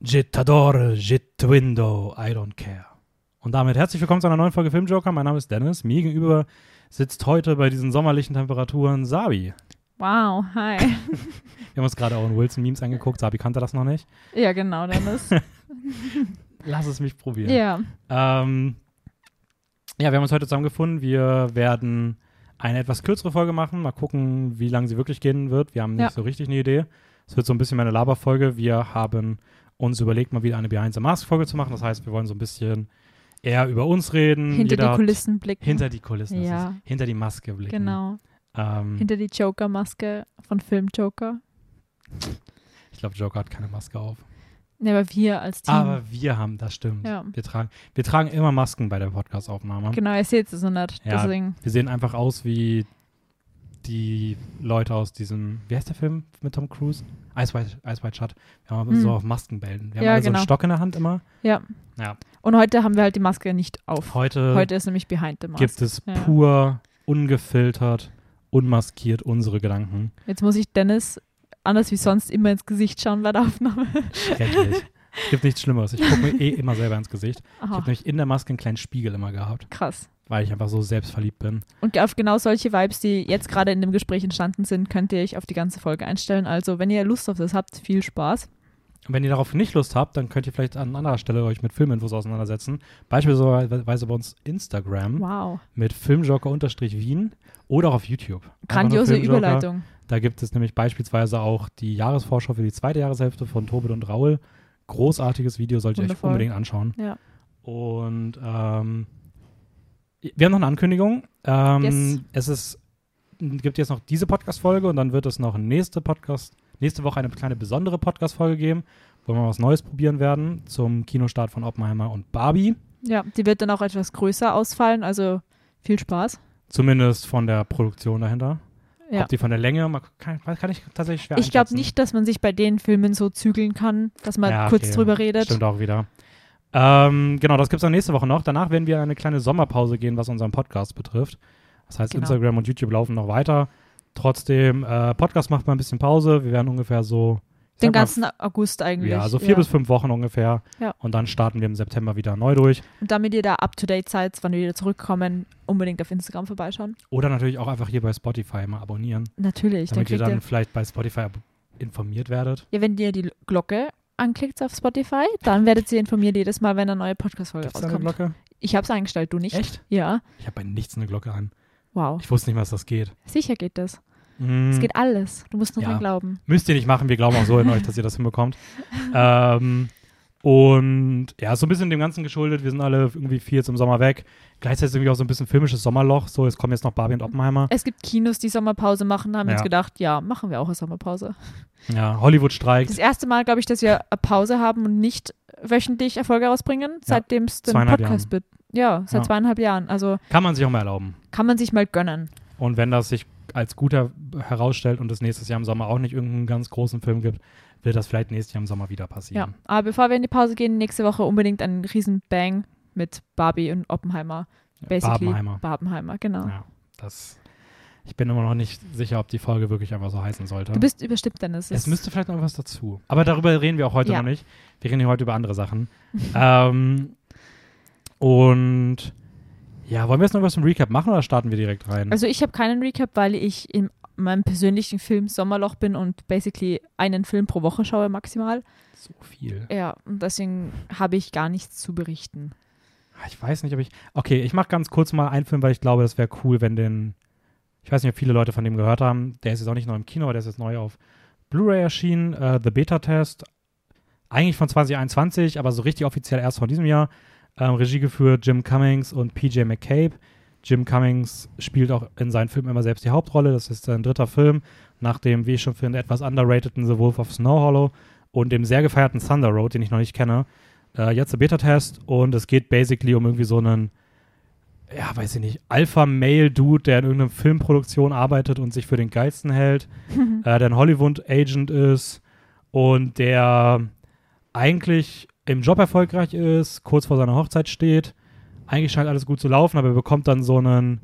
Jittadore, Jitwindo, I don't care. Und damit herzlich willkommen zu einer neuen Folge Filmjoker. Mein Name ist Dennis. Mir gegenüber sitzt heute bei diesen sommerlichen Temperaturen Sabi. Wow, hi. Wir haben uns gerade auch in Wilson-Memes angeguckt. Sabi kannte das noch nicht. Ja, genau, Dennis. Lass es mich probieren. ja. Ähm, ja, wir haben uns heute zusammengefunden. Wir werden eine etwas kürzere Folge machen. Mal gucken, wie lange sie wirklich gehen wird. Wir haben nicht Ja. so richtig eine Idee. Es wird so ein bisschen meine Laberfolge. Wir haben uns überlegt, mal wieder eine Behind the Mask-Folge zu machen. Das heißt, wir wollen so ein bisschen eher über uns reden. Hinter Jeder die Kulissen blicken. Hinter die Kulissen. Ja. Ist, hinter die Maske blicken. Genau. Ähm, Hinter die Joker-Maske von Film Joker. ich glaube, Joker hat keine Maske auf. Ne, aber wir als Team. Aber wir haben, das stimmt. Ja. Wir, tragen, wir tragen immer Masken bei der Podcast-Aufnahme. genau, ihr seht es so nicht. Ja. Deswegen. Wir sehen einfach aus wie die Leute aus diesem, wie heißt der Film mit Tom Cruise? Ice White, Ice White Shut. Wir haben Hm. so auf Maskenbällen. Wir haben Ja, alle so einen genau. Stock in der Hand immer. Ja. Ja. Und heute haben wir halt die Maske nicht auf. Heute, Heute ist nämlich Behind the Mask. gibt es Ja. pur, ungefiltert, unmaskiert unsere Gedanken. Jetzt muss ich Dennis anders wie sonst immer ins Gesicht schauen bei der Aufnahme. Schrecklich. es gibt nichts Schlimmeres. Ich gucke mir eh immer selber ins Gesicht. Ich Aha, habe nämlich in der Maske einen kleinen Spiegel immer gehabt, krass. Weil ich einfach so selbstverliebt bin. Und auf genau solche Vibes, die jetzt gerade in dem Gespräch entstanden sind, könnt ihr euch auf die ganze Folge einstellen. Also, wenn ihr Lust auf das habt, viel Spaß. Und wenn ihr darauf nicht Lust habt, dann könnt ihr vielleicht an anderer Stelle euch mit Filminfos auseinandersetzen. Beispielsweise bei uns Instagram Wow. mit Filmjoker-Wien oder auch auf YouTube. Grandiose. Überleitung. Da gibt es nämlich beispielsweise auch die Jahresvorschau für die zweite Jahreshälfte von Tobit und Raul. Großartiges Video, solltet ihr euch unbedingt anschauen. Ja. Und ähm, wir haben noch eine Ankündigung. Ähm, Yes. Es ist, gibt jetzt noch diese Podcast-Folge und dann wird es noch nächste Podcast, nächste Woche eine kleine besondere Podcast-Folge geben, wo wir was Neues probieren werden zum Kinostart von Oppenheimer und Barbie. Ja, die wird dann auch etwas größer ausfallen, also viel Spaß. Zumindest von der Produktion dahinter. Ja. Ob die von der Länge, mal- kann, kann ich tatsächlich schwer Ich glaube nicht, dass man sich bei den Filmen so zügeln kann, dass man Ja, kurz okay. drüber redet. Stimmt auch wieder. Ähm, genau, das gibt es dann nächste Woche noch. Danach werden wir eine kleine Sommerpause gehen, was unseren Podcast betrifft. Das heißt, Genau. Instagram und YouTube laufen noch weiter. Trotzdem, äh, Podcast macht mal ein bisschen Pause. Wir werden ungefähr so. Den sag mal, ganzen August eigentlich. Ja, so vier bis fünf Wochen ungefähr. Ja. Und dann starten wir im September wieder neu durch. Und damit ihr da up to date seid, wann wir wieder zurückkommen, unbedingt auf Instagram vorbeischauen. Oder natürlich auch einfach hier bei Spotify mal abonnieren. Natürlich, dann damit ihr dann ihr. vielleicht bei Spotify informiert werdet. Ja, wenn ihr die Glocke anklickt auf Spotify, dann werdet ihr informiert jedes Mal, wenn eine neue Podcast-Folge da eine rauskommt. Glocke? Ich habe es eingestellt, du nicht? Echt? Ja. Ich habe bei nichts eine Glocke an. Wow. Ich wusste nicht mal, dass das geht. Sicher geht das. Mm. Es geht alles. Du musst nur Ja. dran glauben. Müsst ihr nicht machen, wir glauben auch so in euch, dass ihr das hinbekommt. Ähm, und ja, ist so ein bisschen dem Ganzen geschuldet. Wir sind alle irgendwie viel jetzt im Sommer weg. Gleichzeitig irgendwie auch so ein bisschen filmisches Sommerloch. So, jetzt kommen jetzt noch Barbie und Oppenheimer. Es gibt Kinos, die Sommerpause machen, haben wir Ja. uns gedacht, ja, machen wir auch eine Sommerpause. Ja, Hollywood streikt. Das erste Mal, glaube ich, dass wir eine Pause haben und nicht wöchentlich Erfolge rausbringen, seitdem es den Podcast gibt. Ja, seit Ja. zweieinhalb Jahren. Also Kann man sich auch mal erlauben. kann man sich mal gönnen. Und wenn das sich als guter herausstellt und es nächstes Jahr im Sommer auch nicht irgendeinen ganz großen Film gibt, wird das vielleicht nächstes Jahr im Sommer wieder Ja. passieren. Aber bevor wir in die Pause gehen, nächste Woche unbedingt einen riesen Bang mit Barbie und Oppenheimer. Basically. Barbenheimer. Barbenheimer, genau. Ja, das. Ich bin immer noch nicht sicher, ob die Folge wirklich einfach so heißen sollte. Du bist überstimmt, Dennis. Es Es- müsste vielleicht noch was dazu. Aber darüber reden wir auch heute Ja. noch nicht. Wir reden hier heute über andere Sachen. ähm, und ja, wollen wir jetzt noch was zum Recap machen oder starten wir direkt rein? Also ich habe keinen Recap, weil ich in meinem persönlichen Film Sommerloch bin und basically einen Film pro Woche schaue maximal. so viel. Ja, und deswegen habe ich gar nichts zu berichten. Ah, Ich weiß nicht, ob ich. Okay, ich mache ganz kurz mal einen Film, weil ich glaube, das wäre cool, wenn den. Ich weiß nicht, ob viele Leute von dem gehört haben. Der ist jetzt auch nicht neu im Kino, aber der ist jetzt neu auf Blu-ray erschienen. Äh, The Beta-Test. Eigentlich von 2021, aber so richtig offiziell erst von diesem Jahr. Ähm, Regie geführt Jim Cummings und PJ McCabe. Jim Cummings spielt auch in seinen Filmen immer selbst die Hauptrolle. Das ist sein dritter Film, nach dem, wie ich schon finde, etwas underrateden The Wolf of Snow Hollow und dem sehr gefeierten Thunder Road, den ich noch nicht kenne. Äh, jetzt der Beta-Test und es geht basically um irgendwie so einen, ja, weiß ich nicht, Alpha-Male-Dude, der in irgendeiner Filmproduktion arbeitet und sich für den geilsten hält, äh, der ein Hollywood-Agent ist und der eigentlich im Job erfolgreich ist, kurz vor seiner Hochzeit steht. Eigentlich scheint alles gut zu laufen, aber er bekommt dann so einen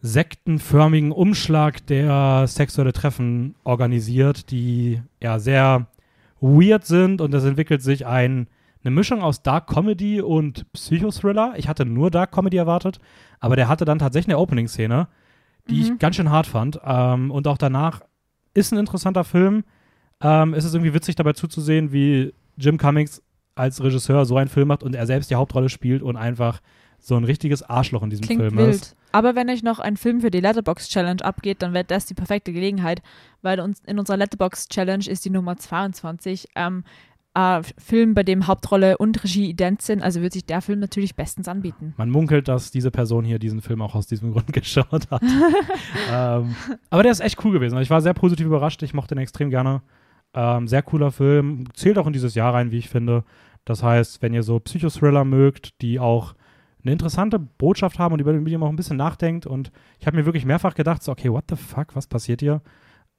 sektenförmigen Umschlag, der sexuelle Treffen organisiert, die ja sehr weird sind und es entwickelt sich ein, eine Mischung aus Dark Comedy und Psychothriller. Ich hatte nur Dark Comedy erwartet, aber der hatte dann tatsächlich eine Opening-Szene, die Mhm. ich ganz schön hart fand. Ähm, und auch danach ist ein interessanter Film. Ähm, es ist irgendwie witzig dabei zuzusehen, wie Jim Cummings als Regisseur so einen Film macht und er selbst die Hauptrolle spielt und einfach so ein richtiges Arschloch in diesem Klingt Film wild. ist. Aber wenn euch noch ein Film für die Letterbox Challenge abgeht, dann wäre das die perfekte Gelegenheit, weil uns in unserer Letterbox Challenge ist die Nummer 22 ähm, äh, Film, bei dem Hauptrolle und Regie ident sind. Also wird sich der Film natürlich bestens anbieten. Man munkelt, dass diese Person hier diesen Film auch aus diesem Grund geschaut hat. ähm, aber der ist echt cool gewesen. Also Ich war sehr positiv überrascht. Ich mochte den extrem gerne. Ähm, sehr cooler Film. Zählt auch in dieses Jahr rein, wie ich finde. Das heißt, wenn ihr so Psychothriller mögt, die auch eine interessante Botschaft haben und über die man auch ein bisschen nachdenkt. Und ich habe mir wirklich mehrfach gedacht, so, okay, what the fuck, was passiert hier?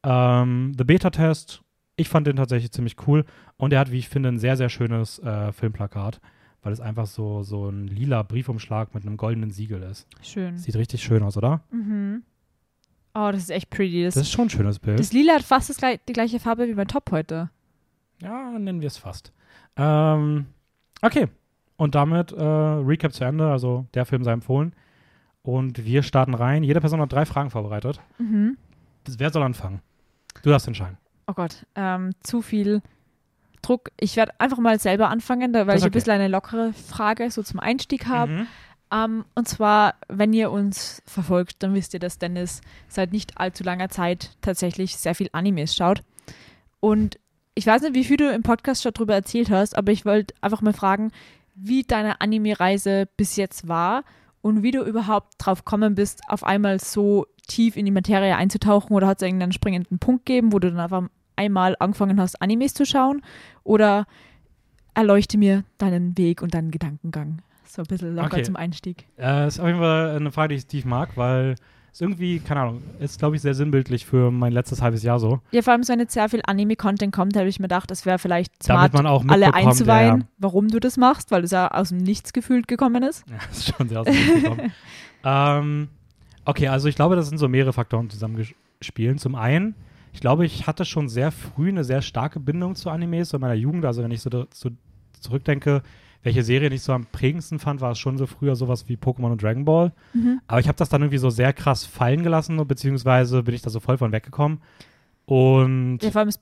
Ähm, The Beta-Test, ich fand den tatsächlich ziemlich cool. Und er hat, wie ich finde, ein sehr, sehr schönes äh, Filmplakat, weil es einfach so, so ein lila Briefumschlag mit einem goldenen Siegel ist. Schön. Sieht richtig schön aus, oder? Mhm. Oh, das ist echt pretty. Das, Das ist schon ein schönes Bild. das Lila hat fast das, die gleiche Farbe wie mein Top heute. Ja, nennen wir es fast. Ähm, okay. Und damit äh, Recap zu Ende. Also der Film sei empfohlen. Und wir starten rein. Jede Person hat drei Fragen vorbereitet. Mhm. Das, wer soll anfangen? Du darfst entscheiden. Oh Gott, ähm, zu viel Druck. Ich werde einfach mal selber anfangen, da, weil ist ich ein okay. bisschen eine lockere Frage so zum Einstieg habe. Mhm. Ähm, und zwar, wenn ihr uns verfolgt, dann wisst ihr, dass Dennis seit nicht allzu langer Zeit tatsächlich sehr viel Animes schaut. Und ich weiß nicht, wie viel du im Podcast schon darüber erzählt hast, aber ich wollte einfach mal fragen, wie deine Anime-Reise bis jetzt war und wie du überhaupt drauf gekommen bist, auf einmal so tief in die Materie einzutauchen oder hat es irgendeinen springenden Punkt gegeben, wo du dann einfach einmal angefangen hast, Animes zu schauen oder erleuchte mir deinen Weg und deinen Gedankengang. So ein bisschen locker Okay. zum Einstieg. Äh, ist auf jeden Fall eine Frage, die ich, die ich mag, weil es irgendwie, keine Ahnung, ist, glaube ich, sehr sinnbildlich für mein letztes halbes Jahr so. Ja, vor allem, wenn jetzt sehr viel Anime-Content kommt, habe ich mir gedacht, es wäre vielleicht smart, Damit man auch alle einzuweihen, ja, warum du das machst, weil es ja aus dem Nichts gefühlt gekommen ist. Ja, das ist schon sehr aus dem Weg gekommen. ähm, okay, also ich glaube, das sind so mehrere Faktoren zusammengespielt. Zum einen, ich glaube, ich hatte schon sehr früh eine sehr starke Bindung zu Animes so in meiner Jugend. Also wenn ich so, so zurückdenke, welche Serie ich so am prägendsten fand, war es schon so früher sowas wie Pokémon und Dragon Ball. Aber ich habe das dann irgendwie so sehr krass fallen gelassen, beziehungsweise bin ich da so voll von weggekommen. Und Ja, vor allem ist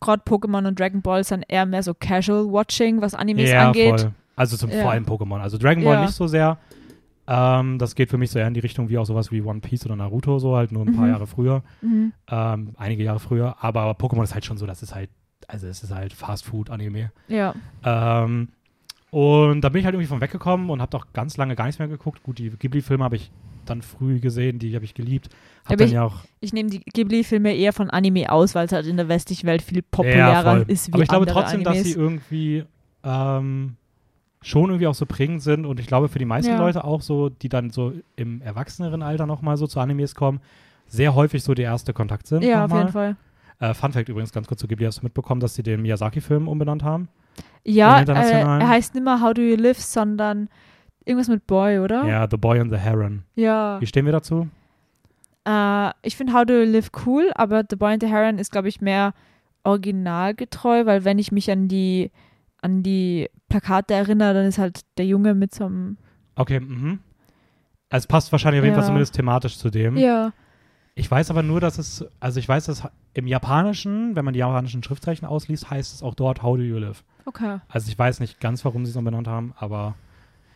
gerade Pokémon und Dragon Ball sind eher mehr so Casual-Watching, was Animes ja, angeht. voll. Also zum, Ja. vor allem Pokémon. Also Dragon Ball Ja. nicht so sehr. Ähm, das geht für mich so eher in die Richtung wie auch sowas wie One Piece oder Naruto, so halt nur ein paar Mhm. Jahre früher. Mhm. Ähm, einige Jahre früher. Aber Pokémon ist halt schon so, das ist halt, also es ist halt Fast Food Anime. Ja. Ähm, und da bin ich halt irgendwie von weggekommen und habe doch ganz lange gar nichts mehr geguckt. Gut, die Ghibli-Filme habe ich dann früh gesehen, die habe ich geliebt. Hab dann ich- ja auch Ich nehme die Ghibli-Filme eher von Anime aus, weil es halt in der westlichen Welt viel populärer voll. ist wie Aber ich glaube trotzdem, Animes. dass sie irgendwie ähm, schon irgendwie auch so prägend sind und ich glaube für die meisten Ja. Leute auch so, die dann so im erwachseneren Alter nochmal so zu Animes kommen, sehr häufig so der erste Kontakt sind. ja, auf jeden Fall. Äh, Fun Fact übrigens ganz kurz zu Ghibli, hast du mitbekommen, dass sie den Miyazaki-Film umbenannt haben? Ja, äh, er heißt nicht mehr How Do You Live, sondern irgendwas mit Boy, oder? Ja, The Boy and the Heron. Ja. Wie stehen wir dazu? Äh, ich finde How Do You Live cool, aber The Boy and the Heron ist, glaube ich, mehr originalgetreu, weil wenn ich mich an die an die Plakate erinnere, dann ist halt der Junge mit so einem Okay, mhm. Also es passt wahrscheinlich auf jeden Fall Ja. zumindest thematisch zu dem. Ja. Ich weiß aber nur, dass es, also ich weiß, dass im Japanischen, wenn man die japanischen Schriftzeichen ausliest, heißt es auch dort How do you live? Okay. Also ich weiß nicht ganz, warum sie es umbenannt haben, aber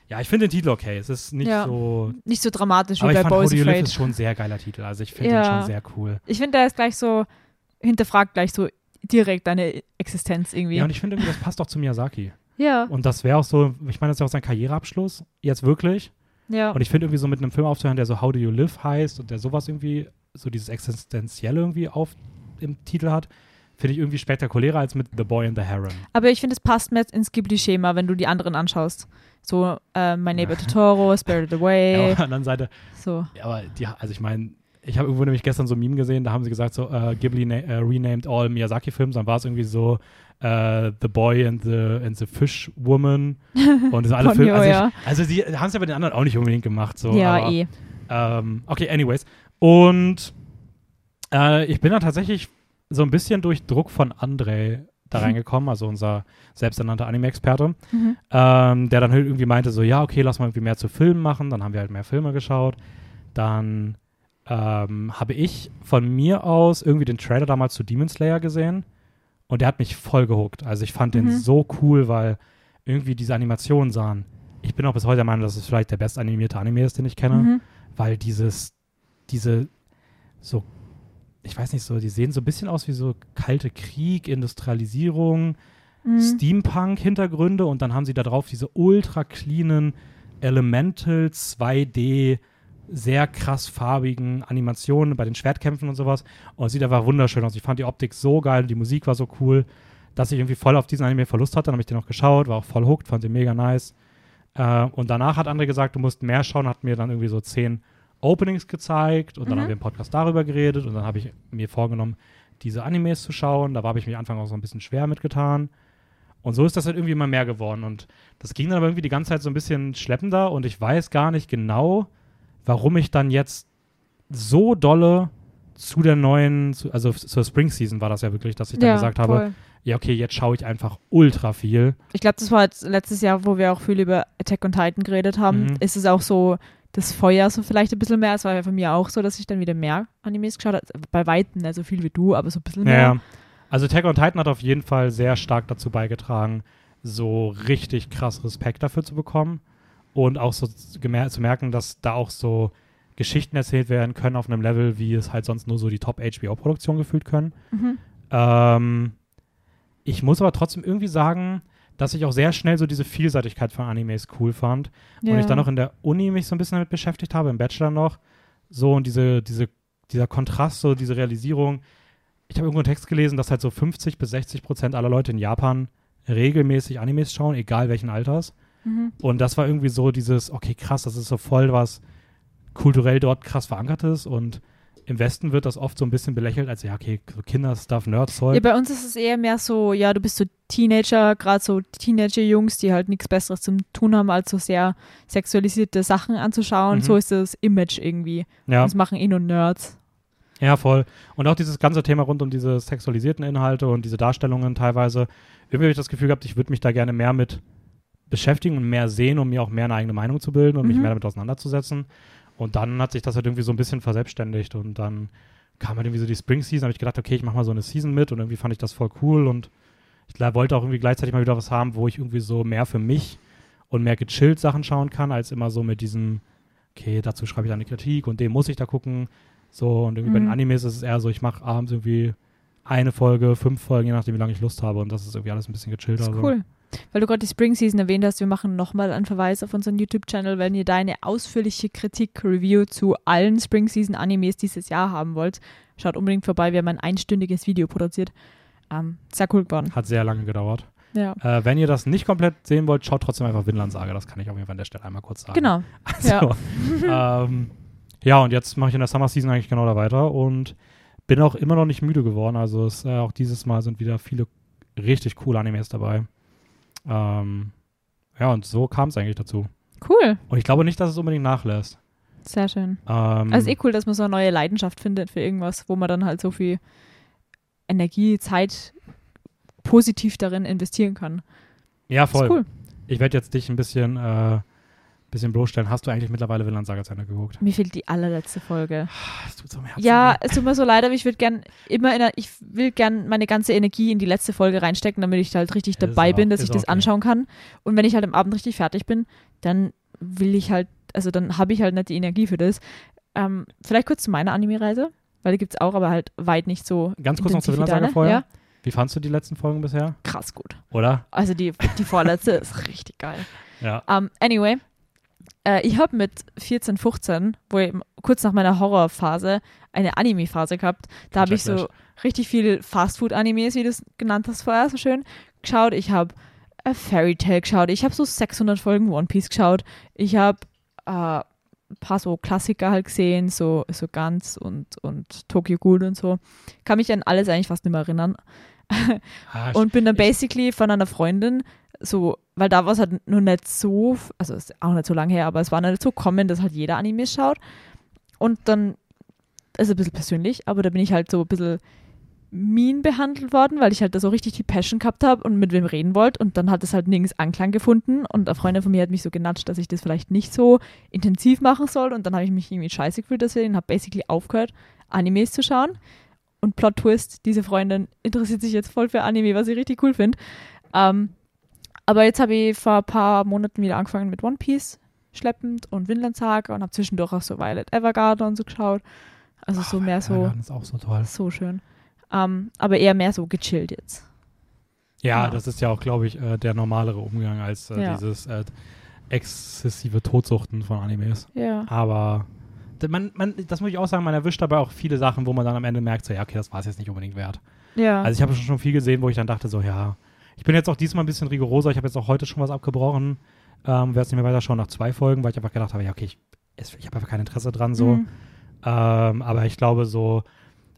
ja, ich finde den Titel okay. Es ist nicht Ja. so. Nicht so dramatisch Aber wie ich bei fand How Boys do you live ist schon ein sehr geiler Titel. Also ich finde Ja. den schon sehr cool. Ich finde, der ist gleich so, hinterfragt gleich so direkt deine Existenz irgendwie. Ja, und ich finde irgendwie, das passt auch zu Miyazaki. Ja, Und das wäre auch so, ich meine, das ist ja auch sein Karriereabschluss, jetzt wirklich. ja. Und ich finde irgendwie so mit einem Film aufzuhören, der so How do you live heißt und der sowas irgendwie, so dieses Existenzielle irgendwie auf im Titel hat, finde ich irgendwie spektakulärer als mit The Boy and the Heron. Aber ich finde, es passt mehr ins Ghibli-Schema, wenn du die anderen anschaust. So, äh, My Neighbor Totoro, Spirited Ja, Away, auf der anderen Seite, so. ja, aber die, also ich meine, ich habe irgendwo nämlich gestern so ein Meme gesehen, da haben sie gesagt, so äh, Ghibli äh, renamed all Miyazaki-Films, dann war es irgendwie so äh, The Boy and the, and the Fish Woman und das sind alle Filme. Also, ja. ich, also die haben es ja bei den anderen auch nicht unbedingt gemacht. So, ja, aber, eh. Ähm, okay, anyways. Und äh, ich bin dann tatsächlich so ein bisschen durch Druck von André da reingekommen, also unser selbsternannter Anime-Experte, Mhm. ähm, der dann halt irgendwie meinte so, ja, okay, lass mal irgendwie mehr zu Filmen machen. Dann haben wir halt mehr Filme geschaut. Dann ähm, habe ich von mir aus irgendwie den Trailer damals zu Demon Slayer gesehen und der hat mich voll gehuckt. Also ich fand den Mhm. so cool, weil irgendwie diese Animationen sahen. Ich bin auch bis heute der Meinung, dass es vielleicht der best animierte Anime ist, den ich kenne, Mhm. weil dieses, diese so, ich weiß nicht so, die sehen so ein bisschen aus wie so kalte Krieg, Industrialisierung, Mhm. Steampunk-Hintergründe und dann haben sie da drauf diese ultra cleanen Elemental 2D sehr krass farbigen Animationen bei den Schwertkämpfen und sowas. Und es sieht einfach wunderschön aus. Ich fand die Optik so geil und die Musik war so cool, dass ich irgendwie voll auf diesen Anime Verlust hatte. Dann habe ich den auch geschaut, war auch voll hooked, fand den mega nice. Äh, und danach hat André gesagt, du musst mehr schauen, hat mir dann irgendwie so zehn Openings gezeigt und dann Mhm. haben wir im Podcast darüber geredet und dann habe ich mir vorgenommen, diese Animes zu schauen. Da habe ich mich Anfang auch so ein bisschen schwer mitgetan. Und so ist das halt irgendwie immer mehr geworden. Und das ging dann aber irgendwie die ganze Zeit so ein bisschen schleppender und ich weiß gar nicht genau, warum ich dann jetzt so dolle zu der neuen, also zur Spring Season war das ja wirklich, dass ich dann ja, gesagt habe, voll. ja, okay, jetzt schaue ich einfach ultra viel. Ich glaube, das war jetzt letztes Jahr, wo wir auch viel über Attack on Titan geredet haben. Mhm. Ist es auch so das Feuer so vielleicht ein bisschen mehr. Es war ja von mir auch so, dass ich dann wieder mehr Animes geschaut habe. Bei Weitem nicht so viel wie du, aber so ein bisschen mehr. Ja, also Attack on Titan hat auf jeden Fall sehr stark dazu beigetragen, so richtig krass Respekt dafür zu bekommen und auch so zu merken, dass da auch so Geschichten erzählt werden können auf einem Level, wie es halt sonst nur so die Top-HBO-Produktionen gefühlt können. Mhm. Ähm, ich muss aber trotzdem irgendwie sagen, dass ich auch sehr schnell so diese Vielseitigkeit von Animes cool fand. Und Ja. ich dann auch in der Uni mich so ein bisschen damit beschäftigt habe, im Bachelor noch. So und diese, diese, dieser Kontrast, so diese Realisierung. Ich habe irgendwo einen Text gelesen, dass halt so 50 bis 60 Prozent aller Leute in Japan regelmäßig Animes schauen, egal welchen Alters. Mhm. Und das war irgendwie so dieses, okay, krass, das ist so voll was kulturell dort krass verankertes und im Westen wird das oft so ein bisschen belächelt als, ja, okay, so Kinderstuff, Nerdzeug. Ja, bei uns ist es eher mehr so, ja, du bist so Teenager, gerade so Teenager-Jungs, die halt nichts Besseres zum tun haben, als so sehr sexualisierte Sachen anzuschauen. Mhm. So ist das Image irgendwie. ja. Das machen eh nur Nerds. Ja, voll. Und auch dieses ganze Thema rund um diese sexualisierten Inhalte und diese Darstellungen teilweise. Irgendwie habe ich das Gefühl gehabt, ich würde mich da gerne mehr mit beschäftigen und mehr sehen, um mir auch mehr eine eigene Meinung zu bilden und mich Mhm. mehr damit auseinanderzusetzen. Und dann hat sich das halt irgendwie so ein bisschen verselbstständigt und dann kam halt irgendwie so die Spring Season, habe ich gedacht, okay, ich mache mal so eine Season mit und irgendwie fand ich das voll cool und ich wollte auch irgendwie gleichzeitig mal wieder was haben, wo ich irgendwie so mehr für mich und mehr gechillt Sachen schauen kann, als immer so mit diesem, okay, dazu schreibe ich eine Kritik und dem muss ich da gucken. So, und irgendwie bei den Mhm. Animes ist es eher so, ich mache abends irgendwie eine Folge, fünf Folgen, je nachdem, wie lange ich Lust habe und das ist irgendwie alles ein bisschen gechillter. Das ist so. Weil du gerade die Spring Season erwähnt hast, wir machen nochmal einen Verweis auf unseren YouTube-Channel, wenn ihr da eine ausführliche Kritik-Review zu allen Spring Season-Animes dieses Jahr haben wollt. Schaut unbedingt vorbei, wir haben ein einstündiges Video produziert. Ähm, sehr cool geworden. Hat sehr lange gedauert. Ja. Äh, wenn ihr das nicht komplett sehen wollt, schaut trotzdem einfach Vinland Saga. Das kann ich auf jeden Fall an der Stelle einmal kurz sagen. Genau. Also, ähm, ja, und jetzt mache ich in der Summer Season eigentlich genau da weiter und bin auch immer noch nicht müde geworden. Also es, äh, auch dieses Mal sind wieder viele richtig coole Animes dabei. Ähm, ja, und so kam es eigentlich dazu. Cool. Und ich glaube nicht, dass es unbedingt nachlässt. Sehr schön. Ähm, Also eh cool, dass man so eine neue Leidenschaft findet für irgendwas, wo man dann halt so viel Energie, Zeit positiv darin investieren kann. ja, voll. cool. Ich werde jetzt dich ein bisschen, äh, bisschen bloßstellen. Hast du eigentlich mittlerweile Vinland Saga zu Ende geguckt? Mir fehlt die allerletzte Folge. Das tut so im Herzen Ja, weh. es tut mir so leid, aber ich würde gern immer in der, ich will gern meine ganze Energie in die letzte Folge reinstecken, damit ich halt richtig dabei auch- bin, dass ich das okay. anschauen kann. Und wenn ich halt am Abend richtig fertig bin, dann will ich halt, also dann habe ich halt nicht die Energie für das. Ähm, vielleicht kurz zu meiner Anime-Reise, weil die gibt es auch, aber halt weit nicht so. Ganz kurz noch wie Vinland Saga vorher. Ja, Wie fandst du die letzten Folgen bisher? krass gut. Oder? Also die, die vorletzte ist richtig geil. Ja. Um, anyway, äh, ich habe mit 14, 15, wo ich kurz nach meiner Horrorphase eine Anime-Phase gehabt. Da habe ich so richtig viel Fastfood-Animes, wie du es genannt hast vorher, so schön, geschaut. Ich habe äh, Fairy Tail geschaut. Ich habe so 600 Folgen One Piece geschaut. Ich habe äh, ein paar so Klassiker halt gesehen, so, so Guns und, und Tokyo Ghoul und so. Kann mich an alles eigentlich fast nicht mehr erinnern. Ah, Und bin dann basically von einer Freundin so, weil da war es halt nur nicht so, also ist auch nicht so lange her, aber es war nicht so common, dass halt jeder Animes schaut. Und dann, also ein bisschen persönlich, aber da bin ich halt so ein bisschen mean behandelt worden, weil ich halt da so richtig die Passion gehabt habe und mit wem reden wollte und dann hat es halt nirgends Anklang gefunden. Und eine Freundin von mir hat mich so genatscht, dass ich das vielleicht nicht so intensiv machen soll. Und dann habe ich mich irgendwie scheiße gefühlt deswegen und habe basically aufgehört, Animes zu schauen und Plot Twist, diese Freundin interessiert sich jetzt voll für Anime, was ich richtig cool finde. Ähm, aber jetzt habe ich vor ein paar Monaten wieder angefangen mit One Piece schleppend und Vinland Saga und habe zwischendurch auch so Violet Evergarden und so geschaut. Also so Oh, mehr so, ist auch so toll. so schön. Ähm, aber eher mehr so gechillt jetzt. Ja, Ja. das ist ja auch, glaube ich, äh, der normalere Umgang als äh, Ja. dieses äh, exzessive Totsuchten von Animes. Ja. Aber man, man, das muss ich auch sagen, man erwischt dabei auch viele Sachen, wo man dann am Ende merkt, so, ja, okay, das war es jetzt nicht unbedingt wert. Ja. Also ich habe schon, schon viel gesehen, wo ich dann dachte, so, ja, ich bin jetzt auch diesmal ein bisschen rigoroser. Ich habe jetzt auch heute schon was abgebrochen. Ähm, werde es nicht mehr weiterschauen nach zwei Folgen, weil ich einfach gedacht habe, ja, okay, ich, ich habe einfach kein Interesse dran so. Mhm. Ähm, aber ich glaube so,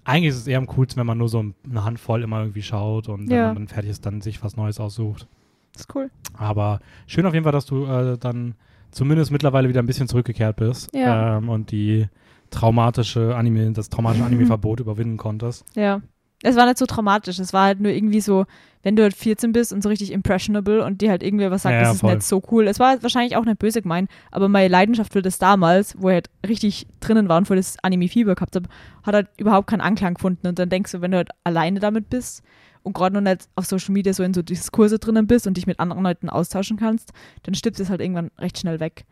eigentlich ist es eher am coolsten, wenn man nur so eine Handvoll immer irgendwie schaut und wenn Ja. man dann fertig ist, dann sich was Neues aussucht. Das ist cool. Aber schön auf jeden Fall, dass du äh, dann zumindest mittlerweile wieder ein bisschen zurückgekehrt bist Ja. ähm, und die traumatische Anime, das traumatische Anime-Verbot überwinden konntest. Ja. Es war nicht so traumatisch. Es war halt nur irgendwie so, wenn du halt 14 bist und so richtig impressionable und dir halt irgendwer was sagt, Ja, das ist voll. nicht so cool. Es war halt wahrscheinlich auch nicht böse gemeint, aber meine Leidenschaft für das damals, wo ich halt richtig drinnen war und vor das Anime-Fieber gehabt habe, hat halt überhaupt keinen Anklang gefunden. Und dann denkst du, wenn du halt alleine damit bist und gerade noch nicht auf Social Media so in so Diskurse drinnen bist und dich mit anderen Leuten austauschen kannst, dann stirbt es halt irgendwann recht schnell weg.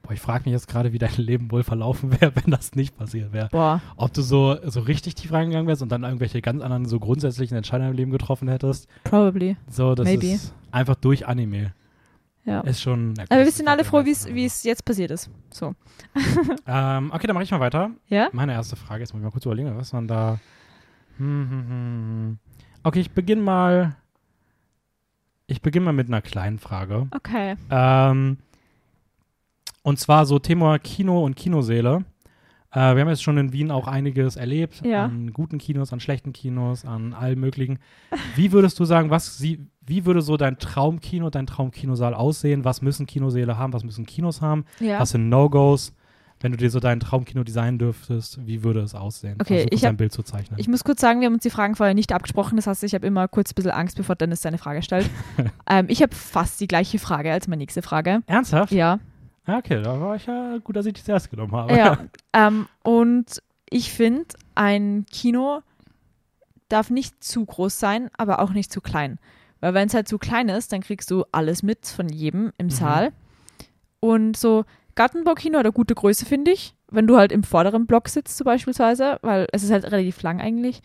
Boah, ich frage mich jetzt gerade, wie dein Leben wohl verlaufen wäre, wenn das nicht passiert wäre. Boah. Ob du so, so richtig tief reingegangen wärst und dann irgendwelche ganz anderen so grundsätzlichen Entscheidungen im Leben getroffen hättest. Probably. So, das Maybe. ist einfach durch Anime. Ja. Ist schon. na Aber wir sind alle halt froh, wie es meisten wie es jetzt passiert ist. So. Ähm, okay, dann mache ich mal weiter. Ja? Meine erste Frage, jetzt muss ich mal kurz überlegen, was man da. Hm, hm, hm, hm. Okay, ich beginne mal. Ich beginne mal mit einer kleinen Frage. Okay. Ähm, und zwar so Thema Kino und Kinoseele. Äh, wir haben jetzt schon in Wien auch einiges erlebt. Ja. An guten Kinos, an schlechten Kinos, an allem möglichen. Wie würdest du sagen, was sie, wie würde so dein Traumkino, dein Traumkinosaal aussehen? Was müssen Kinosäle haben? Was müssen Kinos haben? Ja. Was sind No-Gos? Wenn du dir so dein Traumkino designen dürftest, wie würde es aussehen? Okay, also, ich hab- Bild zu zeichnen. Ich muss kurz sagen, wir haben uns die Fragen vorher nicht abgesprochen. Das heißt, ich habe immer kurz ein bisschen Angst, bevor Dennis seine Frage stellt. ähm, ich habe fast die gleiche Frage als meine nächste Frage. Ernsthaft? Ja. Ja, okay, da war ich ja gut, dass ich das erst genommen habe. ja. Ähm, und ich finde, ein Kino darf nicht zu groß sein, aber auch nicht zu klein. Weil wenn es halt zu klein ist, dann kriegst du alles mit von jedem im Mhm. Saal. Und so Gartenbaukino hat eine gute Größe, finde ich. Wenn du halt im vorderen Block sitzt, so beispielsweise, weil es ist halt relativ lang eigentlich.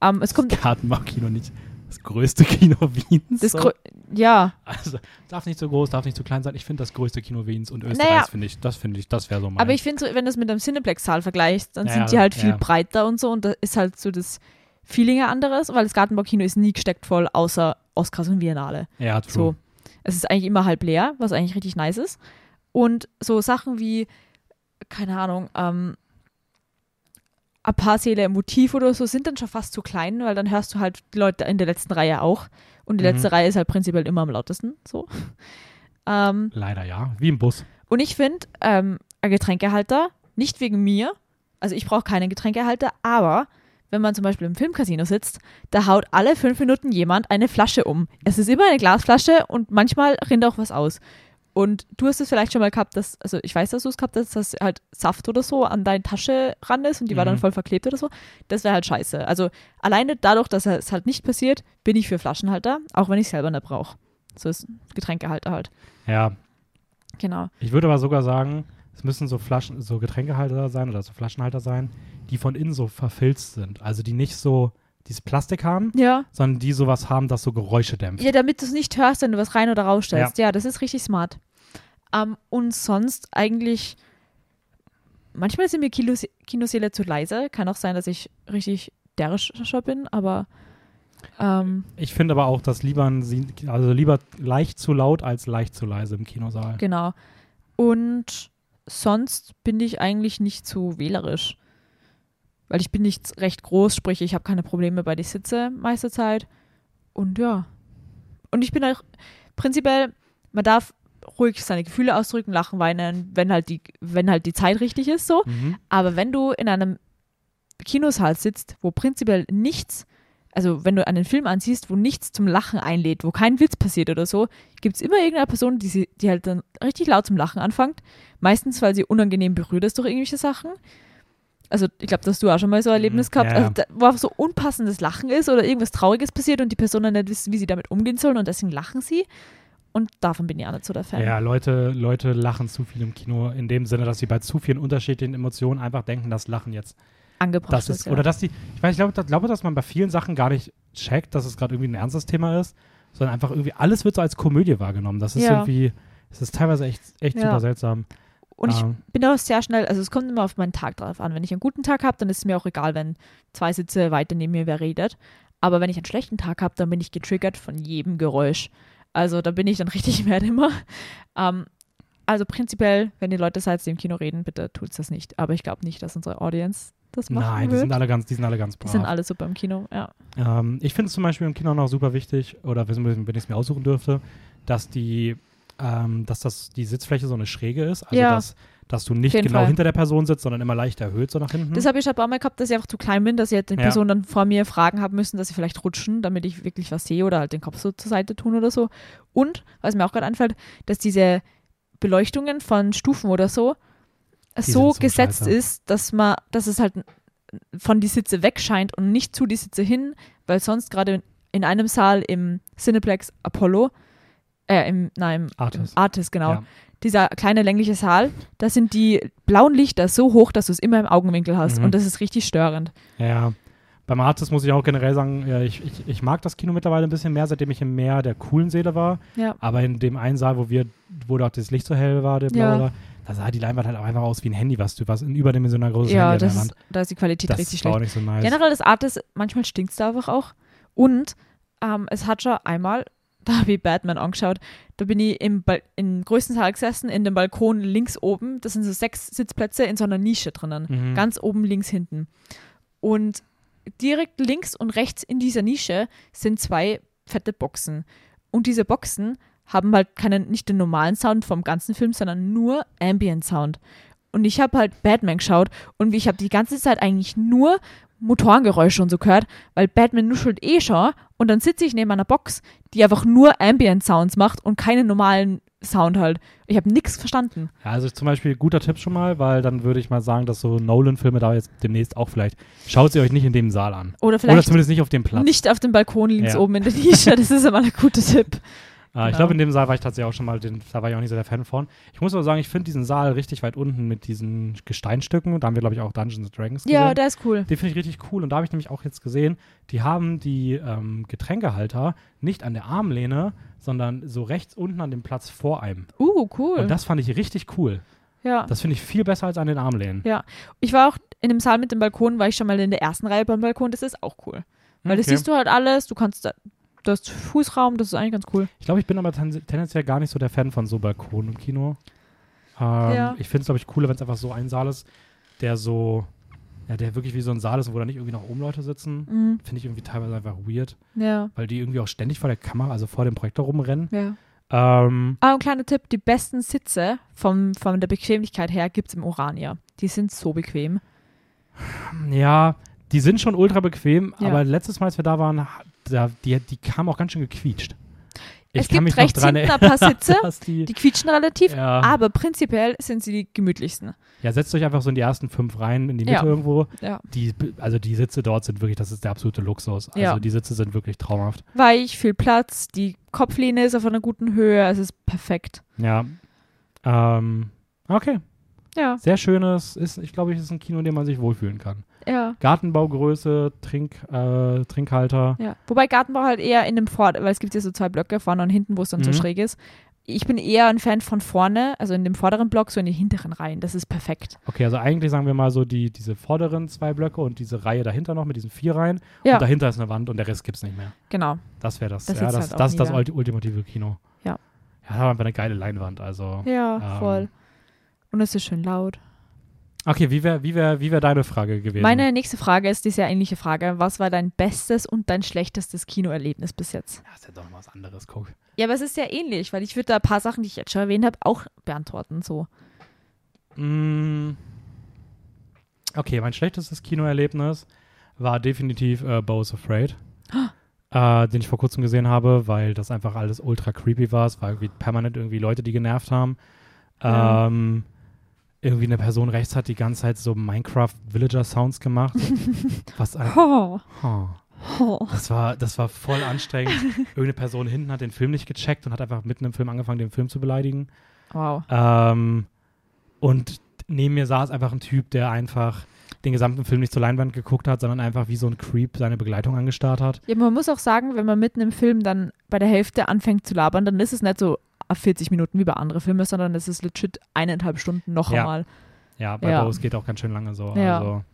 Ähm, es kommt Das Gartenbachkino nicht das größte Kino Wiens. das so. Ja, Also, darf nicht so groß, darf nicht so klein sein. Ich finde das größte Kino Wiens und Österreichs Naja. finde ich, das finde ich, das wäre so mein. aber ich finde, so, wenn du es mit einem Cineplex-Saal vergleichst, dann Ja, sind die halt viel ja. breiter und so und da ist halt so das Feeling ein anderes, weil das Gartenbaukino ist nie gesteckt voll, außer Oscars und Biennale. ja, true. So. Es ist eigentlich immer halb leer, was eigentlich richtig nice ist. Und so Sachen wie, keine Ahnung, ähm, ein paar Säle im Motiv oder so sind dann schon fast zu klein, weil dann hörst du halt die Leute in der letzten Reihe auch. Und die Mhm. letzte Reihe ist halt prinzipiell immer am lautesten. So. Ähm, Leider ja, wie im Bus. und ich finde, ähm, ein Getränkehalter, nicht wegen mir, also ich brauche keinen Getränkehalter, aber wenn man zum Beispiel im Filmcasino sitzt, da haut alle fünf Minuten jemand eine Flasche um. Es ist immer eine Glasflasche und manchmal rinnt auch was aus. Und du hast es vielleicht schon mal gehabt, dass, also ich weiß, dass du es gehabt hast, dass halt Saft oder so an deine Tasche ran ist und die war dann Mhm. voll verklebt oder so. Das wäre halt scheiße. Also alleine dadurch, dass es halt nicht passiert, bin ich für Flaschenhalter, auch wenn ich selber nicht brauche. So ist ein Getränkehalter halt. Ja, Genau. ich würde aber sogar sagen, es müssen so Flaschen, so Getränkehalter sein oder so Flaschenhalter sein, die von innen so verfilzt sind. Also die nicht so dieses Plastik haben, Ja. sondern die sowas haben, das so Geräusche dämpft. Ja, damit du es nicht hörst, wenn du was rein oder rausstellst. Ja, das ist richtig smart. Ähm, und sonst eigentlich, manchmal sind mir Kinos Kinoseele zu leise. Kann auch sein, dass ich richtig derischer bin, aber ähm, Ich finde aber auch, dass lieber, ein, also lieber leicht zu laut als leicht zu leise im Kinosaal. genau. Und sonst bin ich eigentlich nicht zu wählerisch. Weil ich bin nicht recht groß, sprich, ich habe keine Probleme bei die Sitze meiste Zeit. Und ja. Und ich bin auch prinzipiell, man darf ruhig seine Gefühle ausdrücken, lachen, weinen, wenn halt die, wenn halt die Zeit richtig ist, so. Mhm. Aber wenn du in einem Kinosaal sitzt, wo prinzipiell nichts also wenn du einen Film ansiehst, wo nichts zum Lachen einlädt, wo kein Witz passiert oder so, gibt es immer irgendeine Person, die, sie, die halt dann richtig laut zum Lachen anfängt. Meistens, weil sie unangenehm berührt ist durch irgendwelche Sachen. Also ich glaube, dass du auch schon mal so ein Erlebnis gehabt, Mhm. ja, ja. also, wo einfach so unpassendes Lachen ist oder irgendwas Trauriges passiert und die Personen nicht wissen, wie sie damit umgehen sollen und deswegen lachen sie. Und davon bin ich auch nicht so der Fan. Ja, Leute, Leute lachen zu viel im Kino, in dem Sinne, dass sie bei zu vielen unterschiedlichen Emotionen einfach denken, dass Lachen jetzt Angebracht das ist. ja. Oder dass die, ich weiß, ich glaube, dass, glaube, dass man bei vielen Sachen gar nicht checkt, dass es gerade irgendwie ein ernstes Thema ist, sondern einfach irgendwie alles wird so als Komödie wahrgenommen. Das ist irgendwie, es ist teilweise echt, echt super seltsam. Und ich bin auch sehr schnell, also es kommt immer auf meinen Tag drauf an. Wenn ich einen guten Tag habe, dann ist es mir auch egal, wenn zwei Sitze weiter neben mir wer redet. Aber wenn ich einen schlechten Tag habe, dann bin ich getriggert von jedem Geräusch. Also da bin ich dann richtig mad immer. Ähm, also prinzipiell, wenn die Leute seid, die im Kino reden, bitte tut's das nicht. Aber ich glaube nicht, dass unsere Audience das machen nein, die sind alle ganz, die sind alle ganz die brav. sind alle super im Kino, ja. Ähm, ich finde es zum Beispiel im Kino noch super wichtig, oder wenn wenn ich es mir aussuchen dürfte, dass die, ähm, dass das die Sitzfläche so eine Schräge ist. Also Ja. dass, dass du nicht genau Fall. hinter der Person sitzt, sondern immer leicht erhöht so nach hinten. Das habe ich schon ein paar Mal gehabt, dass ich einfach zu klein bin, dass ich halt den Ja. Personen dann vor mir Fragen haben müssen, dass sie vielleicht rutschen, damit ich wirklich was sehe oder halt den Kopf so zur Seite tun oder so. Und, was mir auch gerade einfällt, dass diese Beleuchtungen von Stufen oder so so so gesetzt scheiße. ist, dass man, dass es halt von die Sitze wegscheint und nicht zu die Sitze hin, weil sonst gerade in einem Saal im Cineplex Apollo, äh, im, nein, im Artis. im Artis, genau, Ja. dieser kleine längliche Saal, da sind die blauen Lichter so hoch, dass du es immer im Augenwinkel hast. Mhm. Und das ist richtig störend. Ja. Beim Artist muss ich auch generell sagen, ja, ich, ich, ich mag das Kino mittlerweile ein bisschen mehr, seitdem ich im Meer der coolen Seele war. Ja. Aber in dem einen Saal, wo wir, wo dort das Licht so hell war, der Ja. blaue, war, da sah die Leinwand halt auch einfach aus wie ein Handy, was du, was ein überdimensional großes Ja, Handy an das ist, da ist die Qualität Das richtig auch schlecht. nicht so nice. Generell das Artis, manchmal stinkt es da einfach auch. Und ähm, es hat schon einmal, da habe ich Batman angeschaut, da bin ich im, im größten Saal gesessen, in dem Balkon links oben. Das sind so sechs Sitzplätze in so einer Nische drinnen. Mhm. Ganz oben links hinten. Und direkt links und rechts in dieser Nische sind zwei fette Boxen. Und diese Boxen haben halt keinen, nicht den normalen Sound vom ganzen Film, sondern nur Ambient Sound. Und ich habe halt Batman geschaut und ich habe die ganze Zeit eigentlich nur Motorengeräusche und so gehört, weil Batman nuschelt eh schon und dann sitze ich neben einer Box, die einfach nur Ambient Sounds macht und keinen normalen Sound halt. Ich habe nichts verstanden. Ja, also zum Beispiel guter Tipp schon mal, weil dann würde ich mal sagen, dass so Nolan-Filme da jetzt demnächst auch vielleicht, schaut sie euch nicht in dem Saal an. Oder Oder vielleicht zumindest nicht auf dem Platz. nicht auf dem Balkon links Ja. oben in der Nische. Das ist immer ein guter Tipp. Äh, Ich Genau. glaube, in dem Saal war ich tatsächlich auch schon mal, den, da war ich auch nicht so der Fan von. Ich muss aber sagen, ich finde diesen Saal richtig weit unten mit diesen Gesteinstücken. Da haben wir, glaube ich, auch Dungeons and Dragons gesehen. Ja, der ist cool. Den finde ich richtig cool. Und da habe ich nämlich auch jetzt gesehen, die haben die ähm, Getränkehalter nicht an der Armlehne, sondern so rechts unten an dem Platz vor einem. Uh, cool. Und das fand ich richtig cool. ja. Das finde ich viel besser als an den Armlehnen. ja. Ich war auch in dem Saal mit dem Balkon, war ich schon mal in der ersten Reihe beim Balkon. Das ist auch cool. Weil das Okay. siehst du halt alles. Du kannst, du hast Fußraum, das ist eigentlich ganz cool. Ich glaube, ich bin aber ten tendenziell gar nicht so der Fan von so Balkonen im Kino. Ähm, Ja. Ich finde es, glaube ich, cooler, wenn es einfach so ein Saal ist, der so, ja, der wirklich wie so ein Saal ist, wo da nicht irgendwie noch oben Leute sitzen. Mhm. Finde ich irgendwie teilweise einfach weird, Ja, weil die irgendwie auch ständig vor der Kamera, also vor dem Projektor rumrennen. ja. Ähm, Ah, ein kleiner Tipp: Die besten Sitze vom, von der Bequemlichkeit her gibt es im Urania. Die sind so bequem. ja, die sind schon ultra bequem, Ja. aber letztes Mal, als wir da waren, da, die, die kamen auch ganz schön gequietscht. Es gibt rechts hinten ein paar Sitze, die, Die quietschen relativ, ja, aber prinzipiell sind sie die gemütlichsten. ja, setzt euch einfach so in die ersten fünf Reihen in die Mitte Ja. irgendwo. Ja. Die, also die Sitze dort sind wirklich, das ist der absolute Luxus. Also die Sitze sind wirklich traumhaft. Weich, viel Platz, die Kopflehne ist auf einer guten Höhe, es ist perfekt. Ja. Ähm, okay. Ja, Sehr schönes, ist, ich glaube, es ist ein Kino, in dem man sich wohlfühlen kann. Ja, Gartenbaugröße, Trink, äh, Trinkhalter. ja. Wobei Gartenbau halt eher in dem Vor, weil es gibt ja so zwei Blöcke vorne und hinten, wo es dann so Mhm. schräg ist. Ich bin eher ein Fan von vorne, also in dem vorderen Block, so in den hinteren Reihen. Das ist perfekt. Okay, also eigentlich sagen wir mal so die, diese vorderen zwei Blöcke und diese Reihe dahinter noch mit diesen vier Reihen. Ja, Und dahinter ist eine Wand und der Rest gibt es nicht mehr. genau. Das wäre das. Das ja, das, halt das ist das ulti- ultimative Kino. Ja. Ja, da haben wir einfach eine geile Leinwand. Also. Ja, Ähm, voll. Und es ist schön laut. Okay, wie wäre wie wär, wie wär deine Frage gewesen? Meine nächste Frage ist die sehr ähnliche Frage. Was war dein bestes und dein schlechtestes Kinoerlebnis bis jetzt? Ja, ist ja doch mal was anderes, guck. Ja, aber es ist ja ähnlich, weil ich würde da ein paar Sachen, die ich jetzt schon erwähnt habe, auch beantworten. So. Mm. Okay, mein schlechtestes Kinoerlebnis war definitiv äh, Bo's Afraid. äh, den ich vor kurzem gesehen habe, weil das einfach alles ultra creepy war. Es war irgendwie permanent irgendwie Leute, die genervt haben. Ja. Ähm, irgendwie eine Person rechts hat die ganze Zeit so Minecraft-Villager-Sounds gemacht. was ein, Oh. oh. Oh. Das war, das war voll anstrengend. Irgendeine Person hinten hat den Film nicht gecheckt und hat einfach mitten im Film angefangen, den Film zu beleidigen. Wow. Ähm, und neben mir saß einfach ein Typ, der einfach den gesamten Film nicht zur Leinwand geguckt hat, sondern einfach wie so ein Creep seine Begleitung angestarrt hat. Ja, man muss auch sagen, wenn man mitten im Film dann bei der Hälfte anfängt zu labern, dann ist es nicht so 40 Minuten wie bei anderen Filmen, sondern es ist legit eineinhalb Stunden noch Ja. einmal. Ja, bei Ja. Bose geht auch ganz schön lange so. Ja. Also,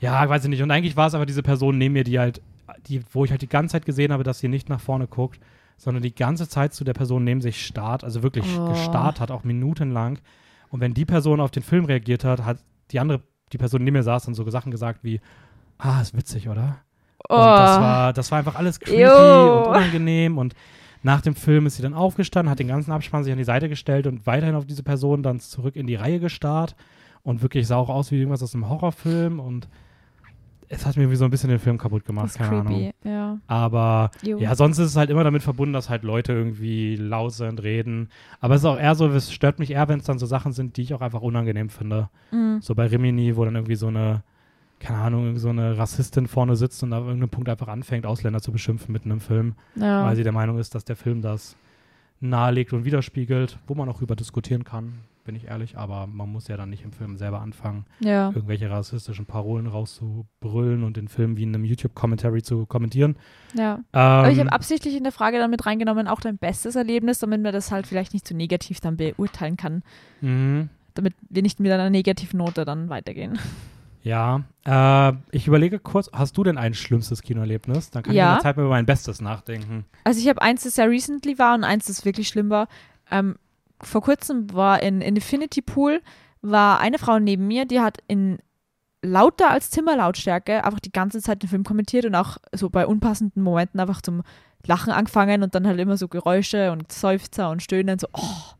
ja, weiß ich nicht. Und eigentlich war es aber diese Person neben mir, die halt, die, wo ich halt die ganze Zeit gesehen habe, dass sie nicht nach vorne guckt, sondern die ganze Zeit zu der Person neben sich starrt, also wirklich Oh. gestarrt hat, auch minutenlang. Und wenn die Person auf den Film reagiert hat, hat die andere, die Person neben mir saß, dann so Sachen gesagt wie, ah, ist witzig, oder? Oh. Und das war, das war einfach alles creepy Jo. und unangenehm und nach dem Film ist sie dann aufgestanden, hat den ganzen Abspann sich an die Seite gestellt und weiterhin auf diese Person dann zurück in die Reihe gestarrt und wirklich sah auch aus wie irgendwas aus einem Horrorfilm und es hat mir irgendwie so ein bisschen den Film kaputt gemacht, das ist keine Ahnung. creepy. Ja. Aber Jo. ja, sonst ist es halt immer damit verbunden, dass halt Leute irgendwie laut sind, reden. Aber es ist auch eher so, es stört mich eher, wenn es dann so Sachen sind, die ich auch einfach unangenehm finde. Mhm. So bei Rimini, wo dann irgendwie so eine, keine Ahnung, so eine Rassistin vorne sitzt und auf irgendeinem Punkt einfach anfängt, Ausländer zu beschimpfen mitten im Film, ja. weil sie der Meinung ist, dass der Film das nahelegt und widerspiegelt, wo man auch über diskutieren kann, bin ich ehrlich, aber man muss ja dann nicht im Film selber anfangen, ja. irgendwelche rassistischen Parolen rauszubrüllen und den Film wie in einem YouTube-Commentary zu kommentieren. ja. Ähm, Aber ich habe absichtlich in der Frage dann mit reingenommen, auch dein bestes Erlebnis, damit man das halt vielleicht nicht zu negativ dann beurteilen kann. mhm. Damit wir nicht mit einer negativen Note dann weitergehen. Ja, äh, ich überlege kurz, hast du denn ein schlimmstes Kinoerlebnis? Dann kann ich Ja. in der Zeit mal über mein Bestes nachdenken. Also ich habe eins, das sehr recently war und eins, das wirklich schlimm war. Ähm, vor kurzem war in, in Infinity Pool war eine Frau neben mir, die hat in lauter als Zimmerlautstärke einfach die ganze Zeit den Film kommentiert und auch so bei unpassenden Momenten einfach zum Lachen angefangen und dann halt immer so Geräusche und Seufzer und Stöhnen, so oh.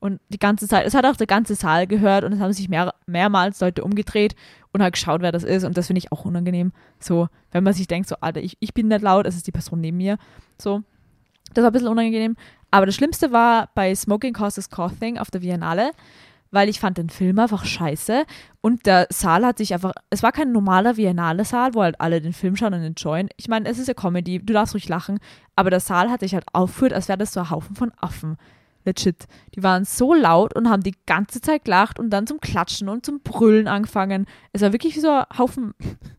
Und die ganze Zeit, es hat auch der ganze Saal gehört und es haben sich mehr, mehrmals Leute umgedreht und halt geschaut, wer das ist. Und das finde ich auch unangenehm. So, wenn man sich denkt, so, Alter, ich, ich bin nicht laut, es ist die Person neben mir. So, das war ein bisschen unangenehm. Aber das Schlimmste war bei Smoking Causes Coughing auf der Biennale, weil ich fand den Film einfach scheiße und der Saal hat sich einfach, es war kein normaler Biennale-Saal, wo halt alle den Film schauen und enjoyen. Ich meine, es ist ja Comedy, du darfst ruhig lachen, aber der Saal hat sich halt aufgeführt, als wäre das so ein Haufen von Affen. Legit. Die waren so laut und haben die ganze Zeit gelacht und dann zum Klatschen und zum Brüllen angefangen. Es war wirklich wie so ein Haufen,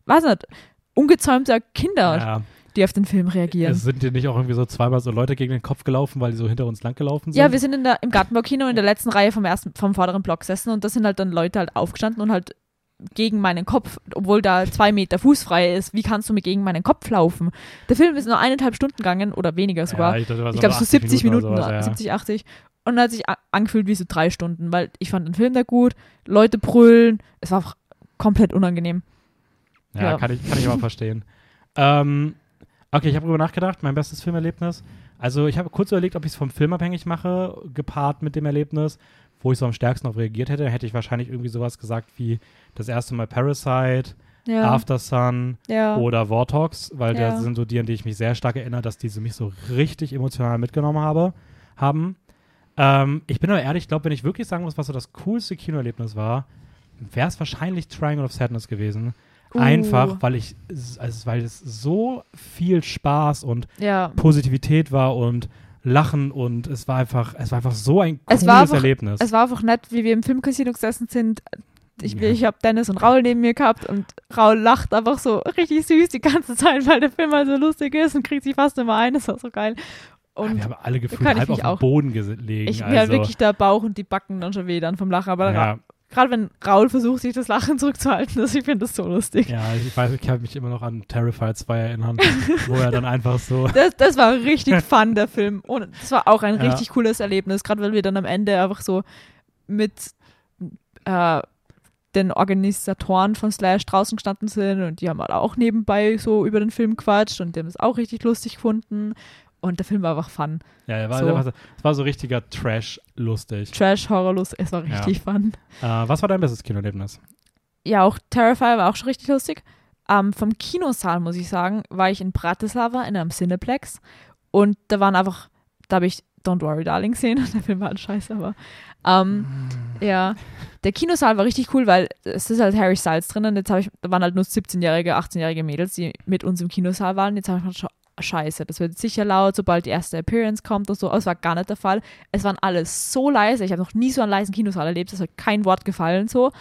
weiß nicht, ungezäumter Kinder, Ja, die auf den Film reagieren. es sind dir nicht auch irgendwie so zweimal so Leute gegen den Kopf gelaufen, weil die so hinter uns langgelaufen sind? Ja, wir sind in der, im Gartenbaukino in der letzten Reihe vom ersten, vom vorderen Block gesessen und da sind halt dann Leute halt aufgestanden und halt gegen meinen Kopf, obwohl da zwei Meter fußfrei ist. Wie kannst du mir gegen meinen Kopf laufen? Der Film ist nur eineinhalb Stunden gegangen oder weniger sogar. Ja, ich glaube, ich glaube so 70 Minuten, oder sowas, ja. 70, 80. Und hat sich angefühlt wie so drei Stunden, weil ich fand den Film da gut, Leute brüllen, es war komplett unangenehm. Ja, Ja. Kann, ich, kann ich aber verstehen. Ähm, okay, ich habe darüber nachgedacht, mein bestes Filmerlebnis. Also ich habe kurz überlegt, ob ich es vom Film abhängig mache, gepaart mit dem Erlebnis. Wo ich so am stärksten auf reagiert hätte, hätte ich wahrscheinlich irgendwie sowas gesagt wie das erste Mal Parasite, Ja, After Sun ja. oder Vortox, weil Ja. das sind so die, an die ich mich sehr stark erinnere, dass diese mich so richtig emotional mitgenommen habe, haben. Ähm, ich bin aber ehrlich, ich glaube, wenn ich wirklich sagen muss, was so das coolste Kinoerlebnis war, wäre es wahrscheinlich Triangle of Sadness gewesen. Uh. Einfach, weil ich, also weil es so viel Spaß und ja. Positivität war und Lachen und es war einfach, es war einfach so ein cooles Es war einfach- Erlebnis. Es war einfach nett, wie wir im Filmcasino gesessen sind. Ich, Ja. ich habe Dennis und Raul neben mir gehabt und Raul lacht einfach so richtig süß die ganze Zeit, weil der Film halt so lustig ist und kriegt sich fast immer ein. Das war so geil. Und wir haben alle gefühlt halb auf auch- Boden gelegen. ich, mir also, hat wirklich der Bauch und die Backen dann schon weh dann vom Lachen. Aber ja, gerade wenn Raul versucht, sich das Lachen zurückzuhalten, das, ich finde das so lustig. Ja, ich weiß, ich kann mich immer noch an Terrifier 2 erinnern, wo er dann einfach so. Das, das war richtig fun, der Film. Und das war auch ein Ja. richtig cooles Erlebnis, gerade weil wir dann am Ende einfach so mit äh, den Organisatoren von Slash draußen gestanden sind und die haben halt auch nebenbei so über den Film quatscht und die haben es auch richtig lustig gefunden. Und der Film war einfach fun. Ja, er war, So. er war, war so richtiger Trash lustig. Trash, Horror, lustig. Es war richtig fun. Äh, was war dein bestes Kinoerlebnis? Ja, auch Terrifier war auch schon richtig lustig. Ähm, vom Kinosaal, muss ich sagen, war ich in Bratislava in einem Cineplex und da waren einfach, da habe ich Don't Worry Darling gesehen. Der Film war halt scheiße, aber ähm, ja, der Kinosaal war richtig cool, weil es ist halt Harry Styles drin und jetzt habe ich, da waren halt nur 17-jährige, 18-jährige Mädels, die mit uns im Kinosaal waren. Jetzt habe ich mir schon scheiße, das wird sicher laut, sobald die erste Appearance kommt und so. Aber es war gar nicht der Fall. Es waren alles so leise. Ich habe noch nie so einen leisen Kinosaal erlebt. Es hat kein Wort gefallen so.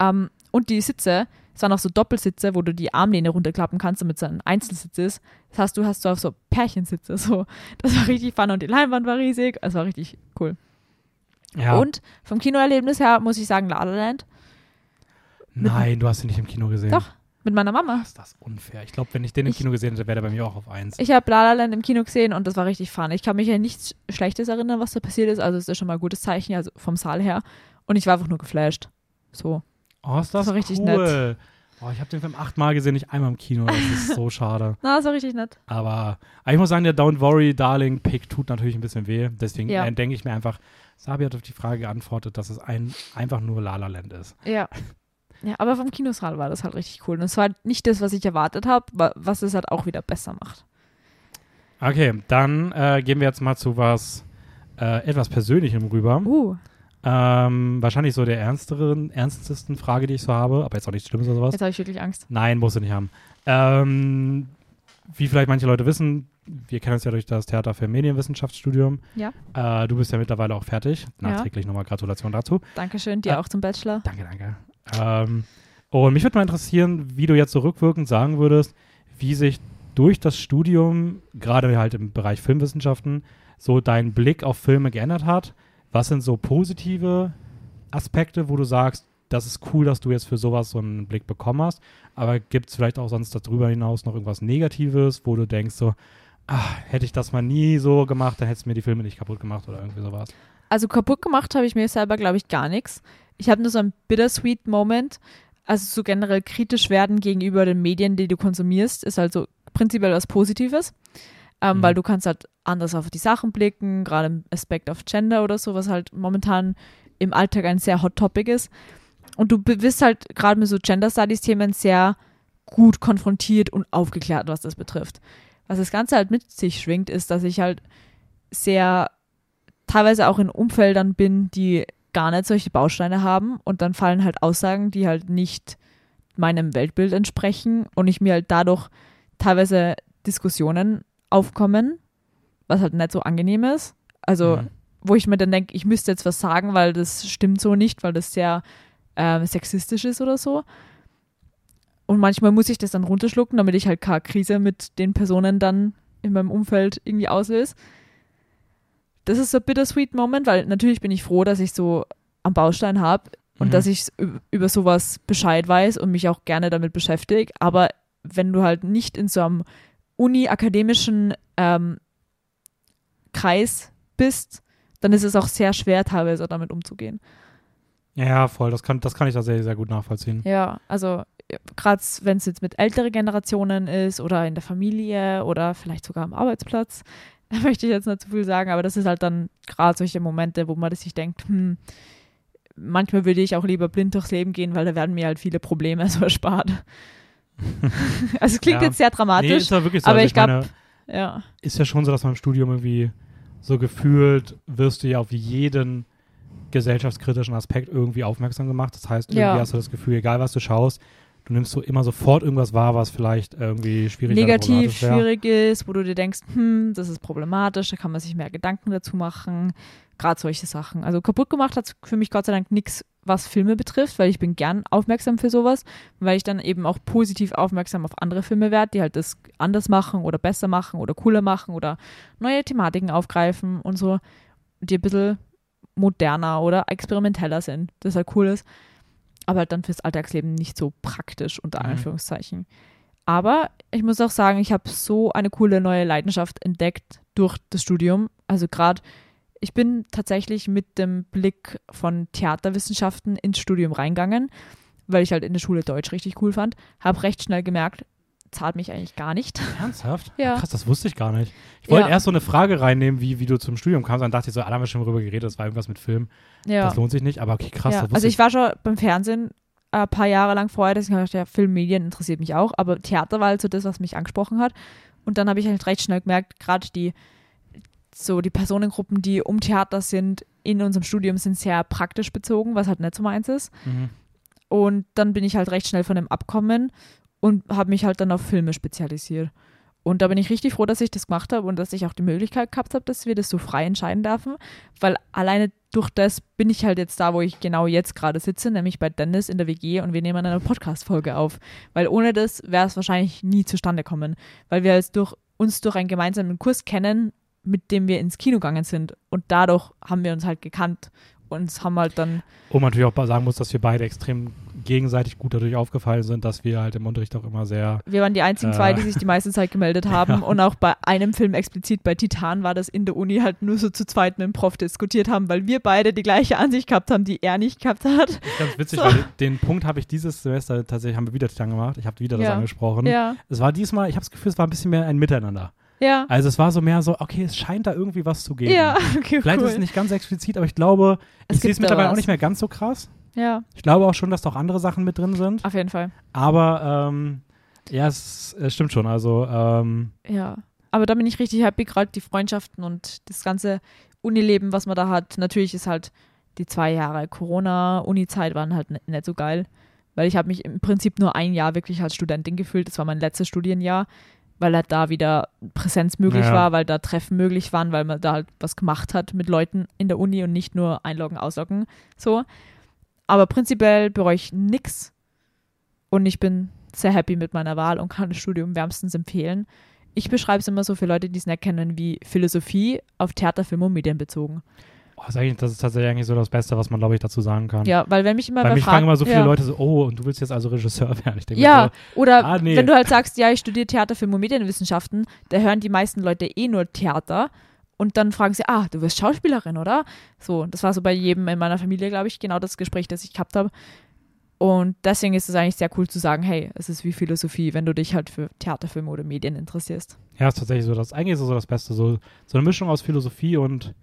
Ähm, und die Sitze, es waren auch so Doppelsitze, wo du die Armlehne runterklappen kannst, damit es ein Einzelsitz ist. Das heißt, du hast so auf so Pärchensitze. So. Das war richtig fun und die Leinwand war riesig. Es war richtig cool. Ja. Und vom Kinoerlebnis her muss ich sagen, La La Land. Nein, du hast ihn nicht im Kino gesehen. Doch, mit meiner Mama. Ist das unfair? Ich glaube, wenn ich den im Ich- Kino gesehen hätte, wäre der bei mir auch auf 1. Ich habe La La Land im Kino gesehen und das war richtig fun. Ich kann mich an nichts Schlechtes erinnern, was da passiert ist. Also ist das schon mal ein gutes Zeichen, also vom Saal her. Und ich war einfach nur geflasht. So. Oh, ist das, Das war richtig cool. Oh, ich habe den Film achtmal gesehen, nicht einmal im Kino. Das ist so schade. Na, das war richtig nett. Aber, aber ich muss sagen, der Don't Worry Darling Pick tut natürlich ein bisschen weh. Deswegen Ja. äh, denke ich mir einfach, Sabi hat auf die Frage geantwortet, dass es ein, einfach nur La La Land ist. Ja. Ja, aber vom Kinosaal war das halt richtig cool. Und es war nicht das, was ich erwartet habe, was es halt auch wieder besser macht. Okay, dann äh, gehen wir jetzt mal zu was äh, etwas Persönlichem rüber. Uh, Ähm, wahrscheinlich so der ernsteren, ernstesten Frage, die ich so habe, aber jetzt auch nichts Schlimmes oder sowas. jetzt habe ich wirklich Angst. Nein, musst du nicht haben. Ähm, wie vielleicht manche Leute wissen, wir kennen uns ja durch das Theater für Medienwissenschaftsstudium. Ja. Äh, du bist ja mittlerweile auch fertig. Ja. Nachträglich nochmal Gratulation dazu. Dankeschön, dir Äh, auch zum Bachelor. Danke, danke. Ähm, und mich würde mal interessieren, wie du jetzt so rückwirkend sagen würdest, wie sich durch das Studium, gerade halt im Bereich Filmwissenschaften, so dein Blick auf Filme geändert hat. Was sind so positive Aspekte, wo du sagst, das ist cool, dass du jetzt für sowas so einen Blick bekommen hast, aber gibt es vielleicht auch sonst darüber hinaus noch irgendwas Negatives, wo du denkst so, ah, hätte ich das mal nie so gemacht, dann hättest du mir die Filme nicht kaputt gemacht oder irgendwie sowas. Also kaputt gemacht habe ich mir selber, glaube ich, gar nichts. Ich habe nur so einen bittersweet Moment. Also so generell kritisch werden gegenüber den Medien, die du konsumierst, ist also prinzipiell was Positives. Ähm, Mhm. Weil du kannst halt anders auf die Sachen blicken, gerade im Aspekt auf Gender oder so, was halt momentan im Alltag ein sehr Hot Topic ist. Und du bist halt gerade mit so Gender Studies Themen sehr gut konfrontiert und aufgeklärt, was das betrifft. Was das Ganze halt mit sich schwingt, ist, dass ich halt sehr teilweise auch in Umfeldern bin, die gar nicht solche Bausteine haben und dann fallen halt Aussagen, die halt nicht meinem Weltbild entsprechen und ich mir halt dadurch teilweise Diskussionen aufkommen, was halt nicht so angenehm ist. Also, Mhm. wo ich mir dann denke, ich müsste jetzt was sagen, weil das stimmt so nicht, weil das sehr ähm, sexistisch ist oder so. Und manchmal muss ich das dann runterschlucken, damit ich halt keine Krise mit den Personen dann in meinem Umfeld irgendwie auslöse. Das ist so ein bittersweet Moment, weil natürlich bin ich froh, dass ich so am Baustein habe und Mhm. dass ich üb- über sowas Bescheid weiß und mich auch gerne damit beschäftige. Aber wenn du halt nicht in so einem uni-akademischen ähm, Kreis bist, dann ist es auch sehr schwer, teilweise damit umzugehen. Ja, voll, das kann, das kann ich da sehr, sehr gut nachvollziehen. Ja, also gerade wenn es jetzt mit älteren Generationen ist oder in der Familie oder vielleicht sogar am Arbeitsplatz, da möchte ich jetzt nicht zu viel sagen, aber das ist halt dann gerade solche Momente, wo man sich denkt, hm, manchmal würde ich auch lieber blind durchs Leben gehen, weil da werden mir halt viele Probleme so erspart. also es klingt Ja. jetzt sehr Nee, dramatisch, ist ja wirklich so. aber also ich glaub- meine, ja. ist ja schon so, dass man im Studium irgendwie so gefühlt wirst du ja auf jeden gesellschaftskritischen Aspekt irgendwie aufmerksam gemacht. Das heißt, irgendwie Ja. hast du das Gefühl, egal was du schaust, du nimmst so immer sofort irgendwas wahr, was vielleicht irgendwie schwierig oder negativ, schwierig ist, wo du dir denkst, hm, das ist problematisch, da kann man sich mehr Gedanken dazu machen. Gerade solche Sachen. Also kaputt gemacht hat für mich Gott sei Dank nichts, was Filme betrifft, weil ich bin gern aufmerksam für sowas, weil ich dann eben auch positiv aufmerksam auf andere Filme werde, die halt das anders machen oder besser machen oder cooler machen oder neue Thematiken aufgreifen und so, die ein bisschen moderner oder experimenteller sind, das halt cool ist, aber halt dann fürs Alltagsleben nicht so praktisch, unter Mhm. Anführungszeichen. Aber ich muss auch sagen, ich habe so eine coole neue Leidenschaft entdeckt durch das Studium. Also gerade, ich bin tatsächlich mit dem Blick von Theaterwissenschaften ins Studium reingegangen, weil ich halt in der Schule Deutsch richtig cool fand. Habe recht schnell gemerkt, zahlt mich eigentlich gar nicht. Ernsthaft? Ja. Krass, das wusste ich gar nicht. Ich wollte Ja. erst so eine Frage reinnehmen, wie, wie du zum Studium kamst. Dann dachte ich so, ah, da haben wir schon drüber geredet, das war irgendwas mit Film. Ja. Das lohnt sich nicht, aber okay, krass, ja. Also ich war schon beim Fernsehen ein paar Jahre lang vorher, dass ich dachte, ja, Filmmedien interessiert mich auch, aber Theater war halt so das, was mich angesprochen hat. Und dann habe ich halt recht schnell gemerkt, gerade die so die Personengruppen, die um Theater sind, in unserem Studium sind sehr praktisch bezogen, was halt nicht so meins ist. Mhm. Und dann bin ich halt recht schnell von dem Abkommen und habe mich halt dann auf Filme spezialisiert. Und da bin ich richtig froh, dass ich das gemacht habe und dass ich auch die Möglichkeit gehabt habe, dass wir das so frei entscheiden dürfen. Weil alleine durch das bin ich halt jetzt da, wo ich genau jetzt gerade sitze, nämlich bei Dennis in der WG und wir nehmen eine Podcast-Folge auf. Weil ohne das wäre es wahrscheinlich nie zustande kommen. Weil wir es durch, uns durch einen gemeinsamen Kurs kennen, mit dem wir ins Kino gegangen sind. Und dadurch haben wir uns halt gekannt und haben halt dann. Wo man natürlich auch sagen muss, dass wir beide extrem gegenseitig gut dadurch aufgefallen sind, dass wir halt im Unterricht auch immer sehr. Wir waren die einzigen zwei, Äh. die sich die meiste Zeit gemeldet haben. Ja. Und auch bei einem Film explizit, bei Titan, war das in der Uni halt nur so zu zweit mit dem Prof diskutiert haben, weil wir beide die gleiche Ansicht gehabt haben, die er nicht gehabt hat. Das ist ganz witzig, So. weil den Punkt habe ich dieses Semester tatsächlich, haben wir wieder Titan gemacht. Ich habe wieder das Ja. angesprochen. Ja, Es war diesmal, ich habe das Gefühl, es war ein bisschen mehr ein Miteinander. ja, Also es war so mehr so, okay, es scheint da irgendwie was zu geben. ja, okay, Vielleicht cool. ist es nicht ganz explizit, aber ich glaube, Es ich sehe es mittlerweile auch nicht mehr ganz so krass. Ja, Ich glaube auch schon, dass da auch andere Sachen mit drin sind. auf jeden Fall. Aber ähm, ja, es, es stimmt schon. Also ähm, Ja. Aber da bin ich richtig happy, gerade die Freundschaften und das ganze Unileben, was man da hat. Natürlich ist halt die zwei Jahre Corona-Uni-Zeit waren halt nicht so geil, weil ich habe mich im Prinzip nur ein Jahr wirklich als Studentin gefühlt. Das war mein letztes Studienjahr, weil halt da wieder Präsenz möglich Ja. war, weil da Treffen möglich waren, weil man da halt was gemacht hat mit Leuten in der Uni und nicht nur einloggen, ausloggen. So. Aber prinzipiell bereue ich nix und ich bin sehr happy mit meiner Wahl und kann das Studium wärmstens empfehlen. Ich beschreibe es immer so für Leute, die es nicht kennen, wie Philosophie auf Theater, Film und Medien bezogen. oh, das, ist eigentlich, das ist tatsächlich eigentlich so das Beste, was man, glaube ich, dazu sagen kann. Ja, weil wenn mich immer Weil mich fragen immer so viele ja. Leute so, oh, und du willst jetzt also Regisseur werden. Ich denke Ja, oder Ah, nee. wenn du halt sagst, ja, ich studiere Theater, Film und Medienwissenschaften, da hören die meisten Leute eh nur Theater und dann fragen sie, ah, du wirst Schauspielerin, oder? So, das war so bei jedem in meiner Familie, glaube ich, genau das Gespräch, das ich gehabt habe. Und deswegen ist es eigentlich sehr cool zu sagen, hey, es ist wie Philosophie, wenn du dich halt für Theater, Film oder Medien interessierst. ja, ist tatsächlich so das, eigentlich ist es so das Beste. So, so eine Mischung aus Philosophie und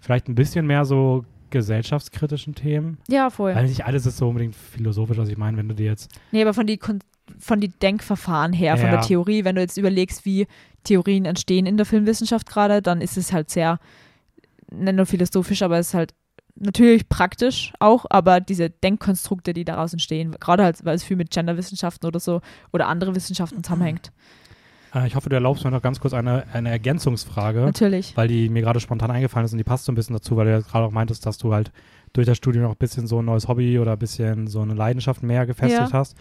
vielleicht ein bisschen mehr so gesellschaftskritischen Themen. Ja, voll. Weil nicht alles ist so unbedingt philosophisch, was ich meine, wenn du dir jetzt Nee, aber von die, Kon von die Denkverfahren her, von Ja. der Theorie, wenn du jetzt überlegst, wie Theorien entstehen in der Filmwissenschaft gerade, dann ist es halt sehr, nicht nur philosophisch, aber es ist halt natürlich praktisch auch, aber diese Denkkonstrukte, die daraus entstehen, gerade halt, weil es viel mit Genderwissenschaften oder so oder andere Wissenschaften zusammenhängt. Äh, ich hoffe, du erlaubst mir noch ganz kurz eine, eine Ergänzungsfrage, Natürlich. weil die mir gerade spontan eingefallen ist und die passt so ein bisschen dazu, weil du ja gerade auch meintest, dass du halt durch das Studium noch ein bisschen so ein neues Hobby oder ein bisschen so eine Leidenschaft mehr gefestigt Ja. hast.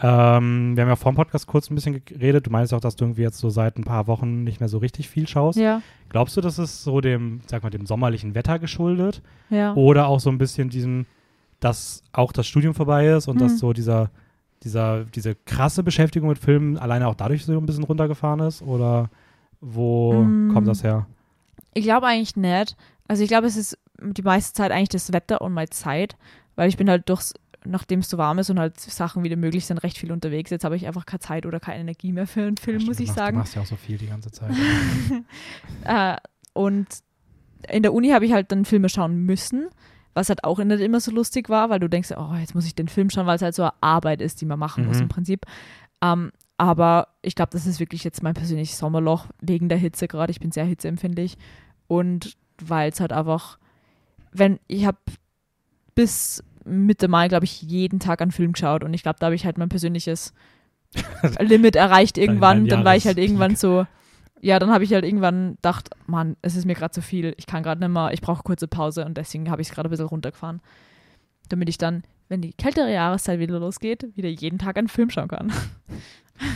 Ähm, wir haben ja vor dem Podcast kurz ein bisschen geredet. Du meinst auch, dass du irgendwie jetzt so seit ein paar Wochen nicht mehr so richtig viel schaust. Ja, Glaubst du, das ist so dem, sag mal, dem sommerlichen Wetter geschuldet? ja. Oder auch so ein bisschen diesem, dass auch das Studium vorbei ist und Hm. dass so dieser, dieser, diese krasse Beschäftigung mit Filmen alleine auch dadurch so ein bisschen runtergefahren ist? Oder wo Mm. kommt das her? Ich glaube eigentlich nicht. Also ich glaube, es ist die meiste Zeit eigentlich das Wetter und meine Zeit, weil ich bin halt durchs, nachdem es so warm ist und halt Sachen wieder möglich sind, recht viel unterwegs. Jetzt habe ich einfach keine Zeit oder keine Energie mehr für einen Film, Ja, muss ich machst, sagen. Du machst ja auch so viel die ganze Zeit. Äh, und in der Uni habe ich halt dann Filme schauen müssen, was halt auch nicht immer so lustig war, weil du denkst, oh, jetzt muss ich den Film schauen, weil es halt so eine Arbeit ist, die man machen muss Mhm. im Prinzip. Ähm, aber ich glaube, das ist wirklich jetzt mein persönliches Sommerloch wegen der Hitze gerade. Ich bin sehr hitzeempfindlich und weil es halt einfach, wenn ich habe bis Mitte Mai, glaube ich, jeden Tag einen Film geschaut und ich glaube, da habe ich halt mein persönliches Limit erreicht irgendwann. dann war ich halt irgendwann so, ja, dann habe ich halt irgendwann gedacht, Mann, es ist mir gerade zu viel. Ich kann gerade nicht mehr, ich brauche kurze Pause und deswegen habe ich es gerade ein bisschen runtergefahren. Damit ich dann, wenn die kältere Jahreszeit wieder losgeht, wieder jeden Tag einen Film schauen kann.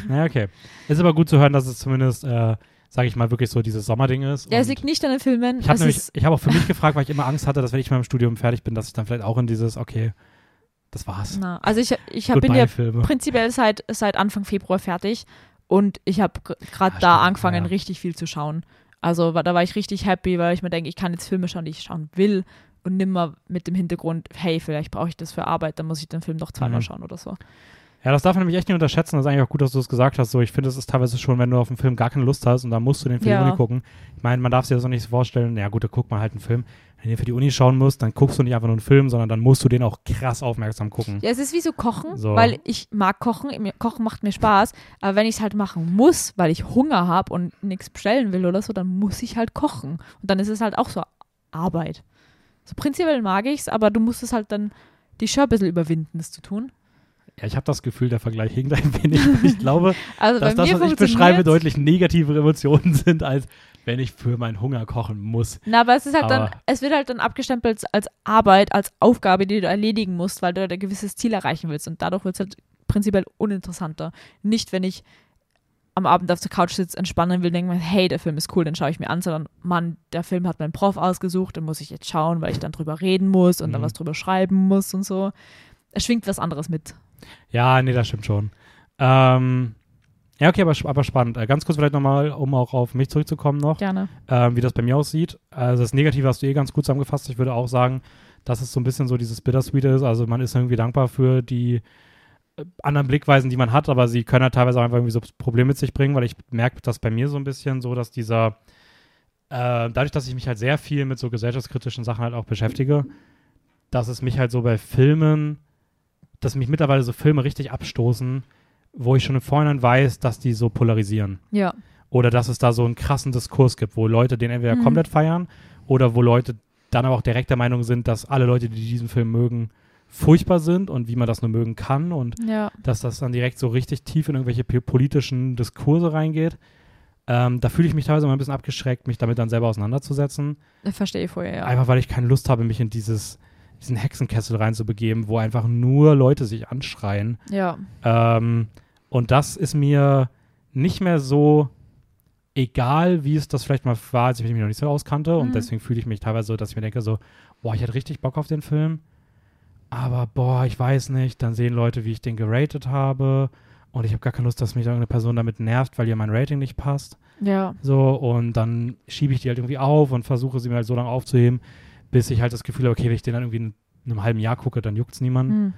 naja, okay. Ist aber gut zu hören, dass es zumindest, äh, sage ich mal, wirklich so dieses Sommerding ist. Ja, es liegt nicht an den Filmen. ich habe habe auch für mich gefragt, weil ich immer Angst hatte, dass wenn ich mal im Studium fertig bin, dass ich dann vielleicht auch in dieses, okay, das war's. na, also ich, ich hab, bin ja prinzipiell seit, seit Anfang Februar fertig und ich habe gerade Ah, da stimmt, angefangen, ja. richtig viel zu schauen. Also da war ich richtig happy, weil ich mir denke, ich kann jetzt Filme schauen, die ich schauen will und nimmer mit dem Hintergrund, hey, vielleicht brauche ich das für Arbeit, dann muss ich den Film noch zweimal Mhm. schauen oder so. Ja, das darf man nämlich echt nicht unterschätzen. Das ist eigentlich auch gut, dass du es gesagt hast. So, ich finde, es ist teilweise schon, wenn du auf einen Film gar keine Lust hast und dann musst du den Film Ja. Uni gucken. Ich meine, man darf sich das auch nicht so vorstellen, ja gut, da guckt man halt einen Film. wenn du für die Uni schauen musst, dann guckst du nicht einfach nur einen Film, sondern dann musst du den auch krass aufmerksam gucken. Ja, es ist wie so Kochen, So. weil ich mag Kochen. Mir- Kochen macht mir Spaß. Aber wenn ich es halt machen muss, weil ich Hunger habe und nichts bestellen will oder so, dann muss ich halt kochen. Und dann ist es halt auch so Arbeit. So prinzipiell mag ich es, aber du musst es halt dann die schon ein bisschen überwinden, das zu tun. Ja, ich habe das Gefühl, der Vergleich hinkt ein wenig. Ich glaube, Also dass das, was ich beschreibe, deutlich negativere Emotionen sind, als wenn ich für meinen Hunger kochen muss. Na, aber es ist halt dann, Aber- es wird halt dann abgestempelt als Arbeit, als Aufgabe, die du erledigen musst, weil du halt ein gewisses Ziel erreichen willst. Und dadurch wird es halt prinzipiell uninteressanter. Nicht, wenn ich am Abend auf der Couch sitze, entspannen will, denke mir, hey, der Film ist cool, den schaue ich mir an, sondern Mann, der Film hat mein Prof ausgesucht, den muss ich jetzt schauen, weil ich dann drüber reden muss und dann Mhm. was drüber schreiben muss und so. Es schwingt was anderes mit. Ja, nee, das stimmt schon. Ähm, ja, okay, aber, aber spannend. Äh, ganz kurz vielleicht nochmal, um auch auf mich zurückzukommen noch, Gerne. ähm, wie das bei mir aussieht. Also das Negative hast du eh ganz gut zusammengefasst. Ich würde auch sagen, dass es so ein bisschen so dieses Bittersweet ist. Also man ist irgendwie dankbar für die äh, anderen Blickweisen, die man hat, aber sie können halt teilweise auch einfach irgendwie so Probleme mit sich bringen, weil ich merke das bei mir so ein bisschen so, dass dieser, äh, dadurch, dass ich mich halt sehr viel mit so gesellschaftskritischen Sachen halt auch beschäftige, dass es mich halt so bei Filmen, dass mich mittlerweile so Filme richtig abstoßen, wo ich schon im Vorhinein weiß, dass die so polarisieren. Ja. Oder dass es da so einen krassen Diskurs gibt, wo Leute den entweder Mhm. komplett feiern oder wo Leute dann aber auch direkt der Meinung sind, dass alle Leute, die diesen Film mögen, furchtbar sind und wie man das nur mögen kann und Ja. dass das dann direkt so richtig tief in irgendwelche politischen Diskurse reingeht. Ähm, da fühle ich mich teilweise mal ein bisschen abgeschreckt, mich damit dann selber auseinanderzusetzen. Ich verstehe vorher, ja. Einfach weil ich keine Lust habe, mich in dieses, diesen Hexenkessel reinzubegeben, wo einfach nur Leute sich anschreien. Ja. Ähm, und das ist mir nicht mehr so egal, wie es das vielleicht mal war, als ich mich noch nicht so auskannte. Und Mhm. deswegen fühle ich mich teilweise so, dass ich mir denke, so, boah, ich hätte richtig Bock auf den Film. Aber boah, ich weiß nicht. Dann sehen Leute, wie ich den geratet habe. Und ich habe gar keine Lust, dass mich irgendeine Person damit nervt, weil ihr mein Rating nicht passt. Ja. So, und dann schiebe ich die halt irgendwie auf und versuche sie mir halt so lange aufzuheben, bis ich halt das Gefühl habe, okay, wenn ich den dann irgendwie in einem halben Jahr gucke, dann juckt es niemanden. Hm.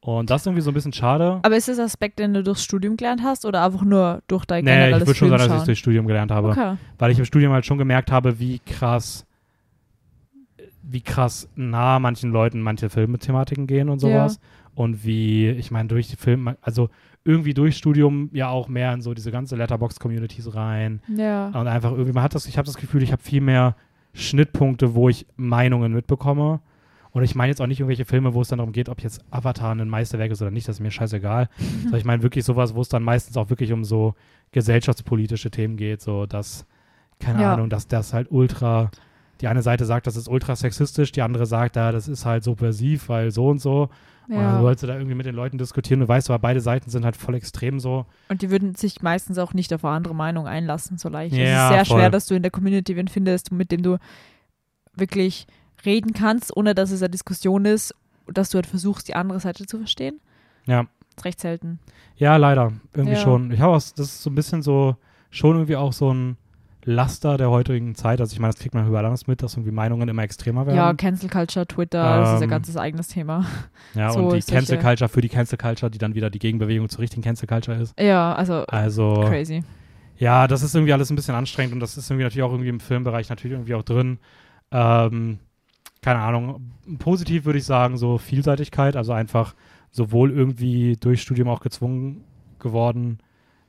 Und das ist irgendwie so ein bisschen schade. Aber ist das Aspekt, den du durchs Studium gelernt hast oder einfach nur durch dein Nee, generelles ich würde schon sagen, dass ich es Filmschauen? durch Studium gelernt habe. Okay. Weil ich im Studium halt schon gemerkt habe, wie krass, wie krass nah manchen Leuten manche Filmthematiken gehen und sowas. Und wie, ich meine, durch die Filme, also irgendwie durch Studium ja auch mehr in so diese ganze Letterbox-Communities rein. Ja. Und einfach irgendwie, man hat das, ich habe das Gefühl, ich habe viel mehr Schnittpunkte, wo ich Meinungen mitbekomme. Und ich meine jetzt auch nicht irgendwelche Filme, wo es dann darum geht, ob jetzt Avatar ein Meisterwerk ist oder nicht, das ist mir scheißegal. Sondern ich meine wirklich sowas, wo es dann meistens auch wirklich um so gesellschaftspolitische Themen geht, so dass, keine Ja. Ahnung, dass das halt ultra, die eine Seite sagt, das ist ultra sexistisch, die andere sagt, ja, das ist halt subversiv, weil so und so. Und dann ja. sollst du da irgendwie mit den Leuten diskutieren. Du weißt aber, beide Seiten sind halt voll extrem so. Und die würden sich meistens auch nicht auf eine andere Meinung einlassen, so leicht. es Ja, ist sehr voll. schwer, dass du in der Community wen findest, mit dem du wirklich reden kannst, ohne dass es eine Diskussion ist, dass du halt versuchst, die andere Seite zu verstehen. Ja. ist recht selten. Ja, leider. Irgendwie Ja. schon. Ich habe auch, das ist so ein bisschen so, schon irgendwie auch so ein Laster der heutigen Zeit. Also ich meine, das kriegt man überall anders mit, dass irgendwie Meinungen immer extremer werden. Ja, Cancel Culture, Twitter, das ist ein Ähm, ganzes eigenes Thema. Ja, so und die Cancel Culture für die Cancel Culture, die dann wieder die Gegenbewegung zur richtigen Cancel Culture ist. Ja, also Also, crazy. ja, das ist irgendwie alles ein bisschen anstrengend und das ist irgendwie natürlich auch irgendwie im Filmbereich natürlich irgendwie auch drin. Ähm, keine Ahnung. Positiv würde ich sagen, so Vielseitigkeit, also einfach sowohl irgendwie durch Studium auch gezwungen geworden,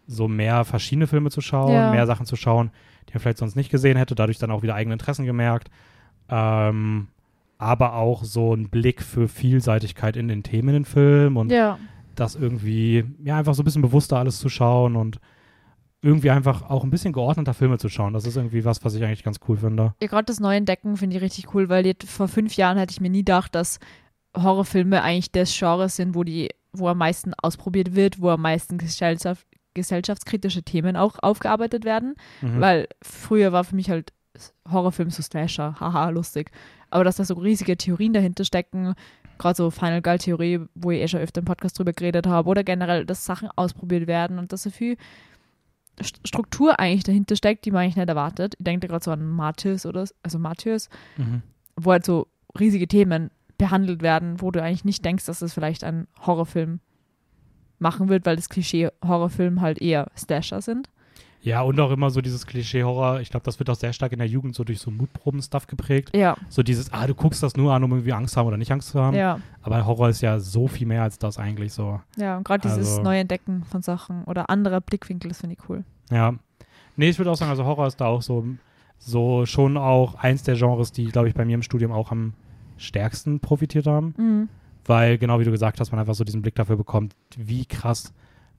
so mehr verschiedene Filme zu schauen, Ja. mehr Sachen zu schauen, die man vielleicht sonst nicht gesehen hätte, dadurch dann auch wieder eigene Interessen gemerkt. Ähm, aber auch so ein Blick für Vielseitigkeit in den Themen in den Film und Ja, das irgendwie, ja, einfach so ein bisschen bewusster alles zu schauen und irgendwie einfach auch ein bisschen geordneter Filme zu schauen. Das ist irgendwie was, was ich eigentlich ganz cool finde. ja gerade das neue Entdecken finde ich richtig cool, weil jetzt vor fünf Jahren hätte ich mir nie gedacht, dass Horrorfilme eigentlich das Genre sind, wo die, wo am meisten ausprobiert wird, wo am meisten gesellschaft, gesellschaftskritische Themen auch aufgearbeitet werden. Mhm. Weil früher war für mich halt Horrorfilm so Slasher, haha, lustig. Aber dass da so riesige Theorien dahinter stecken, gerade so Final Girl Theorie, wo ich eh schon öfter im Podcast drüber geredet habe, oder generell, dass Sachen ausprobiert werden und dass so viel St- Struktur eigentlich dahinter steckt, die man eigentlich nicht erwartet. Ich denke da gerade so an Martyrs oder also Martyrs, Mhm. wo halt so riesige Themen behandelt werden, wo du eigentlich nicht denkst, dass das vielleicht ein Horrorfilm machen wird, weil das Klischee Horrorfilm halt eher Slasher sind. Ja, und auch immer so dieses Klischee-Horror. Ich glaube, das wird auch sehr stark in der Jugend so durch so Mutproben-Stuff geprägt. Ja, So dieses, ah, du guckst das nur an, um irgendwie Angst zu haben oder nicht Angst zu haben. ja, Aber Horror ist ja so viel mehr als das eigentlich so. ja. Und gerade dieses Also- Neuentdecken von Sachen oder anderer Blickwinkel, das finde ich cool. Ja. Nee, ich würde auch sagen, also Horror ist da auch so, so schon auch eins der Genres, die, glaube ich, bei mir im Studium auch am stärksten profitiert haben. Mhm. Weil, genau wie du gesagt hast, man einfach so diesen Blick dafür bekommt, wie krass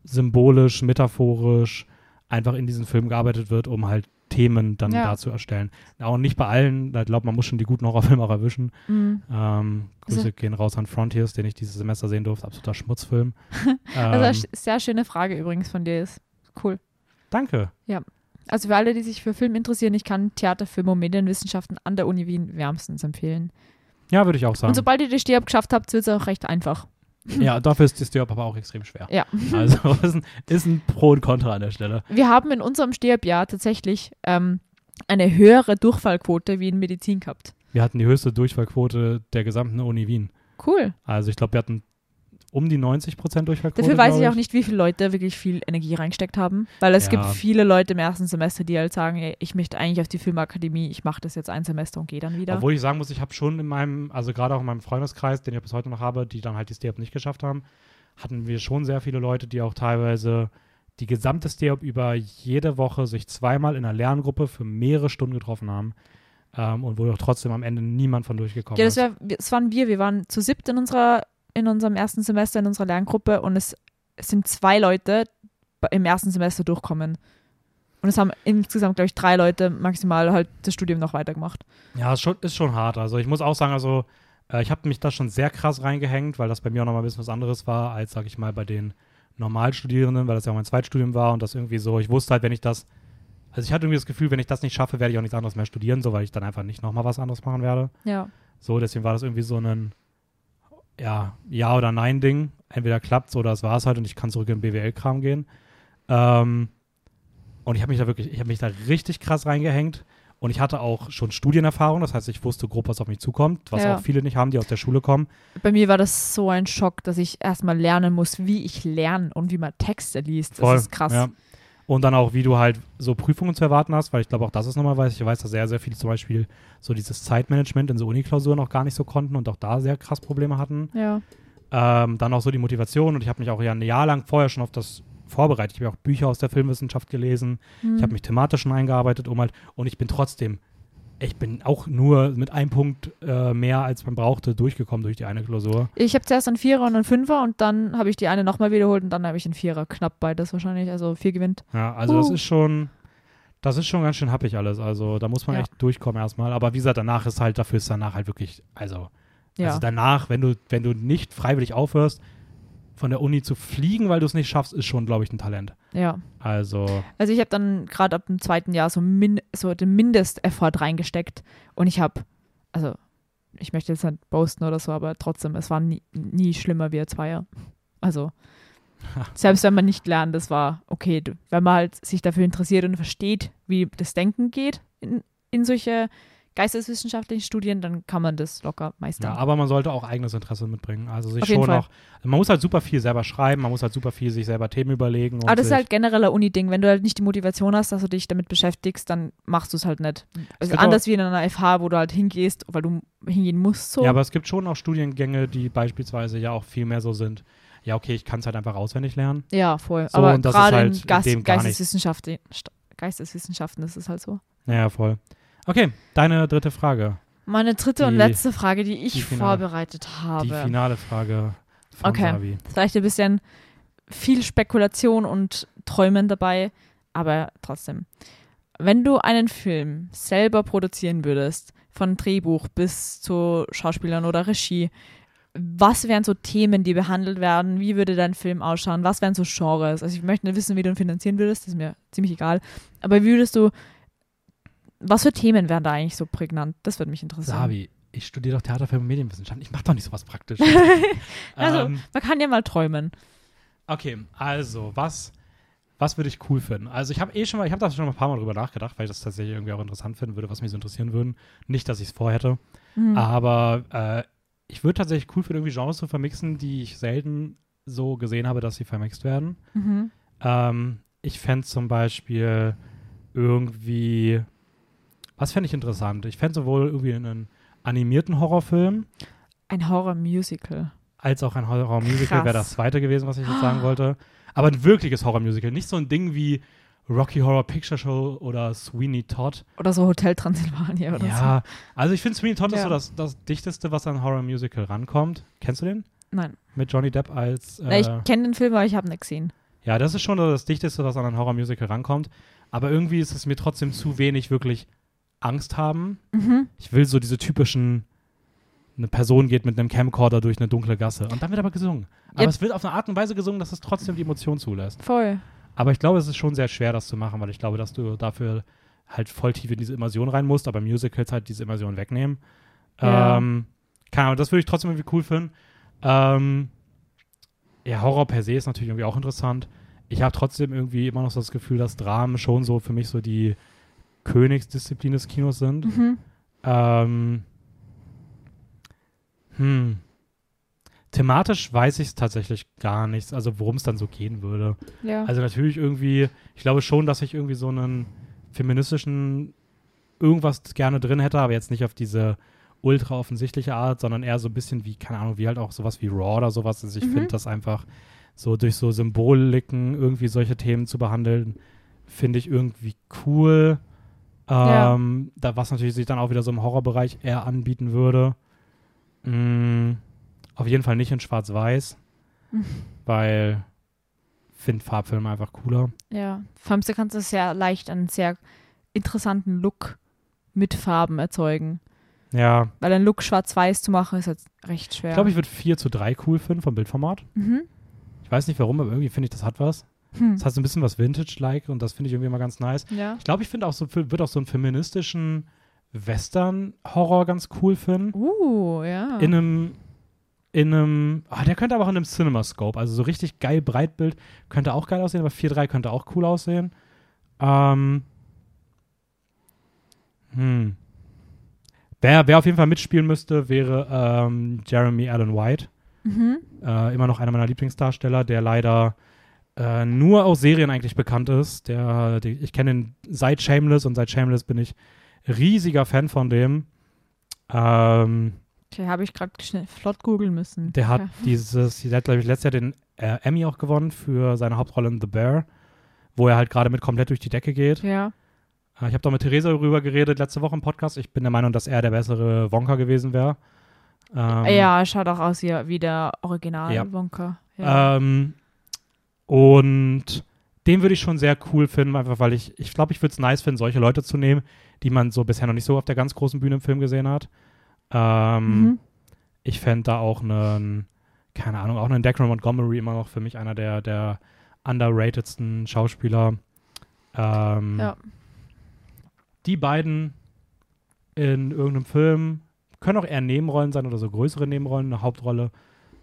symbolisch, metaphorisch einfach in diesen Film gearbeitet wird, um halt Themen dann Ja. da zu erstellen. Auch nicht bei allen, ich glaube, man muss schon die guten Horrorfilme auch erwischen. Mhm. Ähm, Grüße Also- gehen raus an Frontiers, den ich dieses Semester sehen durfte. Absoluter Schmutzfilm. Also ähm, sehr schöne Frage übrigens von dir ist. Cool. danke. Also für alle, die sich für Film interessieren, ich kann Theater, Film und Medienwissenschaften an der Uni Wien wärmstens empfehlen. Ja, würde ich auch sagen. Und sobald ihr die Stab geschafft habt, wird es auch recht einfach. Ja, dafür ist das Job aber auch extrem schwer. Ja. Also ist ein, ist ein Pro und Contra an der Stelle. Wir haben in unserem Stab-Jahr tatsächlich ähm, eine höhere Durchfallquote wie in Medizin gehabt. Wir hatten die höchste Durchfallquote der gesamten Uni Wien. Cool. Also ich glaube, wir hatten um die 90 Prozent Durchfallquote. Dafür weiß glaub ich auch nicht, wie viele Leute wirklich viel Energie reingesteckt haben. Weil es Ja. gibt viele Leute im ersten Semester, die halt sagen, ey, ich möchte eigentlich auf die Filmakademie, ich mache das jetzt ein Semester und gehe dann wieder. Obwohl ich sagen muss, ich habe schon in meinem, also gerade auch in meinem Freundeskreis, den ich bis heute noch habe, die dann halt die Steop nicht geschafft haben, hatten wir schon sehr viele Leute, die auch teilweise die gesamte Steop über jede Woche sich zweimal in einer Lerngruppe für mehrere Stunden getroffen haben. Ähm, und wo doch trotzdem am Ende niemand von durchgekommen ja, das, ist. wär, das waren wir. Wir waren zu siebt in, unserer, in unserem ersten Semester in unserer Lerngruppe und es, es sind zwei Leute im ersten Semester durchkommen. Und es haben insgesamt, glaube ich, drei Leute maximal halt das Studium noch weitergemacht. Ja, ist schon, ist schon hart. Also ich muss auch sagen, also äh, ich habe mich da schon sehr krass reingehängt, weil das bei mir auch nochmal ein bisschen was anderes war, als, sag ich mal, bei den Normalstudierenden, weil das ja auch mein Zweitstudium war und das irgendwie so, ich wusste halt, wenn ich das, also ich hatte irgendwie das Gefühl, wenn ich das nicht schaffe, werde ich auch nichts anderes mehr studieren, so weil ich dann einfach nicht nochmal was anderes machen werde. Ja. So, deswegen war das irgendwie so ein ja, Ja- oder Nein-Ding. Entweder klappt's oder es war es halt und ich kann zurück in den BWL-Kram gehen. Ähm, und ich habe mich da wirklich, ich habe mich da richtig krass reingehängt. Und ich hatte auch schon Studienerfahrung, das heißt, ich wusste grob, was auf mich zukommt, was Ja. auch viele nicht haben, die aus der Schule kommen. Bei mir war das so ein Schock, dass ich erstmal lernen muss, wie ich lerne und wie man Texte liest. Das Voll, ist krass. Ja. Und dann auch, wie du halt so Prüfungen zu erwarten hast, weil ich glaube, auch das ist nochmal was. Ich weiß, dass sehr, sehr viele zum Beispiel so dieses Zeitmanagement in so Uniklausuren auch gar nicht so konnten und auch da sehr krass Probleme hatten. Ja. Ähm, dann auch so die Motivation und ich habe mich auch ja ein Jahr lang vorher schon auf das vorbereitet. Ich habe auch Bücher aus der Filmwissenschaft gelesen. Hm. Ich habe mich thematisch schon eingearbeitet, um halt, und ich bin trotzdem, ich bin auch nur mit einem Punkt äh, mehr, als man brauchte, durchgekommen durch die eine Klausur. Ich habe zuerst einen Vierer und einen Fünfer und dann habe ich die eine nochmal wiederholt und dann habe ich einen Vierer. Knapp beides wahrscheinlich, also vier gewinnt. Ja, also das Uh. ist schon, das ist schon ganz schön happig alles. Also da muss man Ja. echt durchkommen erstmal. Aber wie gesagt, danach ist halt, dafür ist danach halt wirklich, also, Ja. also danach, wenn du, wenn du nicht freiwillig aufhörst, von der Uni zu fliegen, weil du es nicht schaffst, ist schon, glaube ich, ein Talent. ja. Also, Also ich habe dann gerade ab dem zweiten Jahr so, min so den Mindesteffort reingesteckt und ich habe, also ich möchte jetzt nicht posten oder so, aber trotzdem, es war nie, nie schlimmer wie ein Zweier. Also selbst wenn man nicht lernt, das war okay. Wenn man halt sich dafür interessiert und versteht, wie das Denken geht in, in solche geisteswissenschaftlichen Studien, dann kann man das locker meistern. ja, aber man sollte auch eigenes Interesse mitbringen. Also sich schon Fall. auch, man muss halt super viel selber schreiben, man muss halt super viel sich selber Themen überlegen. Aber das ist halt generell ein Uni-Ding. Wenn du halt nicht die Motivation hast, dass du dich damit beschäftigst, dann machst du es halt nicht. Also gibt anders wie in einer FH, wo du halt hingehst, weil du hingehen musst. So. Ja, aber es gibt schon auch Studiengänge, die beispielsweise ja auch viel mehr so sind. Ja, okay, ich kann es halt einfach auswendig lernen. Ja, voll. So, aber gerade halt in Geist. Geisteswissenschaften, St- Geisteswissenschaften ist es halt so. Ja, voll. Okay, deine dritte Frage. Meine dritte und Die- letzte Frage, die ich die finale- vorbereitet Die habe. finale Frage von Okay. Savi. Vielleicht ein bisschen viel Spekulation und Träumen dabei, aber trotzdem. Wenn du einen Film selber produzieren würdest, von Drehbuch bis zu Schauspielern oder Regie, was wären so Themen, die behandelt werden? Wie würde dein Film ausschauen? Was wären so Genres? Also ich möchte nicht wissen, wie du ihn finanzieren würdest, das ist mir ziemlich egal. Aber wie würdest du, was für Themen wären da eigentlich so prägnant? Das würde mich interessieren. Savi, ich studiere doch Theater, Film und Medienwissenschaften. Ich mache doch nicht sowas praktisch. Also, ähm, man kann ja mal träumen. okay, also, was, was würde ich cool finden? Also, ich habe eh schon mal, ich habe da schon mal ein paar Mal drüber nachgedacht, weil ich das tatsächlich irgendwie auch interessant finden würde, was mich so interessieren würde. Nicht, dass ich es vorhätte. Mhm. Aber äh, ich würde tatsächlich cool finden, irgendwie Genres zu vermixen, die ich selten so gesehen habe, dass sie vermixt werden. Mhm. Ähm, ich fände zum Beispiel irgendwie, was fände ich interessant? Ich fände sowohl irgendwie einen animierten Horrorfilm Ein Horror-Musical. als auch ein Horror-Musical wäre das zweite gewesen, was ich jetzt sagen wollte. Aber ein wirkliches Horror-Musical, nicht so ein Ding wie Rocky Horror Picture Show oder Sweeney Todd. Oder so Hotel Transylvania oder ja, also ich finde Sweeney Todd ist Ja. so das, das dichteste, was an Horror-Musical rankommt. Kennst du den? so. Nein. Mit Johnny Depp als. Na, ich Äh, kenne den Film, aber ich habe nicht gesehen. ja, das ist schon so das dichteste, was an ein Horror-Musical rankommt. Aber irgendwie ist es mir trotzdem zu wenig wirklich Angst haben. Mhm. Ich will so diese typischen. Eine Person geht mit einem Camcorder durch eine dunkle Gasse. Und dann wird aber gesungen. Aber Ja. es wird auf eine Art und Weise gesungen, dass es trotzdem die Emotion zulässt. Voll. Aber ich glaube, es ist schon sehr schwer, das zu machen, weil ich glaube, dass du dafür halt voll tief in diese Immersion rein musst, aber Musicals halt diese Immersion wegnehmen. Ja. Ähm, keine Ahnung, das würde ich trotzdem irgendwie cool finden. Ähm, ja, Horror per se ist natürlich irgendwie auch interessant. Ich habe trotzdem irgendwie immer noch so das Gefühl, dass Dramen schon so für mich so die Königsdisziplin des Kinos sind. Mhm. Ähm, hm. Thematisch weiß ich es tatsächlich gar nicht, also worum es dann so gehen würde. Ja. Also natürlich irgendwie, ich glaube schon, dass ich irgendwie so einen feministischen irgendwas gerne drin hätte, aber jetzt nicht auf diese ultra offensichtliche Art, sondern eher so ein bisschen wie, keine Ahnung, wie halt auch sowas wie Raw oder sowas. Also ich Mhm. finde das einfach so durch so Symboliken irgendwie solche Themen zu behandeln, finde ich irgendwie cool. Ja. Ähm, da, was natürlich sich dann auch wieder so im Horrorbereich eher anbieten würde. Mm, auf jeden Fall nicht in Schwarz-Weiß, Mhm. weil finde Farbfilme einfach cooler. ja. Vor allem, kannst du sehr leicht einen sehr interessanten Look mit Farben erzeugen. Ja, Weil ein Look schwarz-weiß zu machen, ist jetzt recht schwer. ich glaube, ich würde 4 zu 3 cool finden vom Bildformat. Mhm. Ich weiß nicht warum, aber irgendwie finde ich, das hat was. Hm. Es hat so ein bisschen was Vintage-like und das finde ich irgendwie immer ganz nice. Ja. Ich glaube, ich finde auch so, wird auch so einen feministischen Western-Horror ganz cool finden. Uh, ja. In einem, in einem, ah, der könnte aber auch in einem CinemaScope, also so richtig geil Breitbild, könnte auch geil aussehen, aber 4.3 könnte auch cool aussehen. Ähm, hm. Wer, wer auf jeden Fall mitspielen müsste, wäre ähm, Jeremy Allen White. mhm. Äh, immer noch einer meiner Lieblingsdarsteller, der leider äh, nur aus Serien eigentlich bekannt ist. Der, die, ich kenne ihn seit Shameless und seit Shameless bin ich riesiger Fan von dem. Ähm, Okay, habe ich gerade flott googeln müssen. der hat Ja. dieses, der hat, glaube ich, letztes Jahr den äh, Emmy auch gewonnen für seine Hauptrolle in The Bear, wo er halt gerade mit komplett durch die Decke geht. Ja. Äh, ich habe doch mit Theresa darüber geredet letzte Woche im Podcast. Ich bin der Meinung, dass er der bessere Wonka gewesen wäre. Ähm, ja, schaut auch aus wie, wie der Original Ja. Wonka. Ja. Ähm, und den würde ich schon sehr cool finden, einfach weil ich, ich glaube, ich würde es nice finden, solche Leute zu nehmen, die man so bisher noch nicht so auf der ganz großen Bühne im Film gesehen hat. Ähm, mhm. Ich fände da auch einen, keine Ahnung, auch einen Declan Montgomery immer noch für mich einer der, der underratedsten Schauspieler. Ähm, Ja. Die beiden in irgendeinem Film können auch eher Nebenrollen sein oder so größere Nebenrollen, eine Hauptrolle.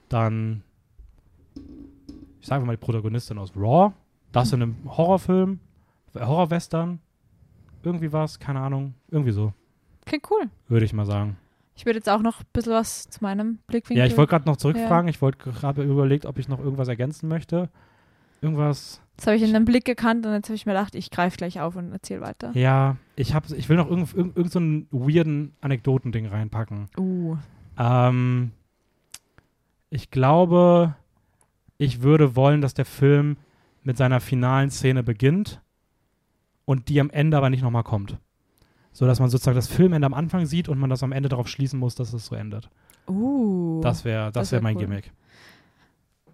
Dann, ich sage mal, die Protagonistin aus Raw. Das in einem Horrorfilm, äh, Horrorwestern. Irgendwie was, keine Ahnung. Irgendwie so, Okay, cool. würde ich mal sagen. Ich würde jetzt auch noch ein bisschen was zu meinem Blickwinkel. Ja, ich wollte gerade noch zurückfragen. Ich wollte gerade überlegt, ob ich noch irgendwas ergänzen möchte. Irgendwas. Das habe ich in einem Blick gekannt und jetzt habe ich mir gedacht, ich greife gleich auf und erzähle weiter. Ja, ich, hab, ich will noch irgend, irgend, irgend so einen weirden Anekdotending reinpacken. Uh. Ähm, ich glaube, ich würde wollen, dass der Film mit seiner finalen Szene beginnt und die am Ende aber nicht nochmal kommt. So dass man sozusagen das Filmende am Anfang sieht und man das am Ende darauf schließen muss, dass es so endet. Uh. Das wäre das wär wär mein cool. Gimmick.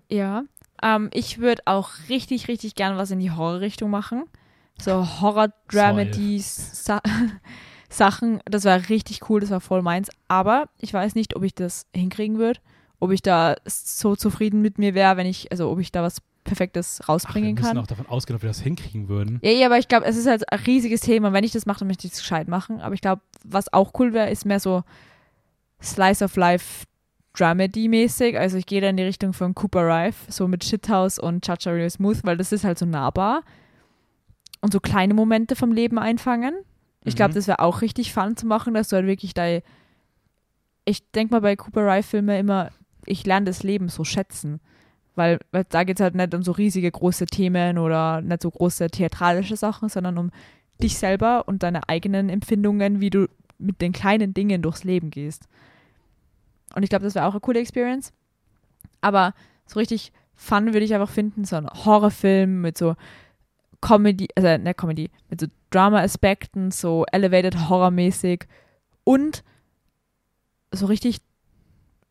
Ja. Ähm, ich würde auch richtig, richtig gern was in die Horrorrichtung machen. So Horror-Dramedies, Sa Sachen. Das war richtig cool, das war voll meins. Aber ich weiß nicht, ob ich das hinkriegen würde. Ob ich da so zufrieden mit mir wäre, wenn ich, also ob ich da was Perfektes Ach, wir rausbringen kann. auch davon ausgehen, ob wir das hinkriegen würden. Ja, ja, aber ich glaube, es ist halt ein riesiges Thema. Wenn ich das mache, dann möchte ich es gescheit machen. Aber ich glaube, was auch cool wäre, ist mehr so Slice of Life Dramedy-mäßig. Also ich gehe da in die Richtung von Cooper Rife, so mit Shithouse und Chacha Real Smooth, weil das ist halt so nahbar. Und so kleine Momente vom Leben einfangen. Ich glaube, Mhm. das wäre auch richtig fun zu machen, dass du halt wirklich da. Ich denke mal bei Cooper Rife-Filmen immer, ich lerne das Leben so schätzen. Weil, weil da geht es halt nicht um so riesige große Themen oder nicht so große theatralische Sachen, sondern um dich selber und deine eigenen Empfindungen, wie du mit den kleinen Dingen durchs Leben gehst. Und ich glaube, das wäre auch eine coole Experience. Aber so richtig fun würde ich einfach finden, so ein Horrorfilm mit so Comedy, also nicht Comedy, mit so Drama-Aspekten, so elevated Horror-mäßig und so richtig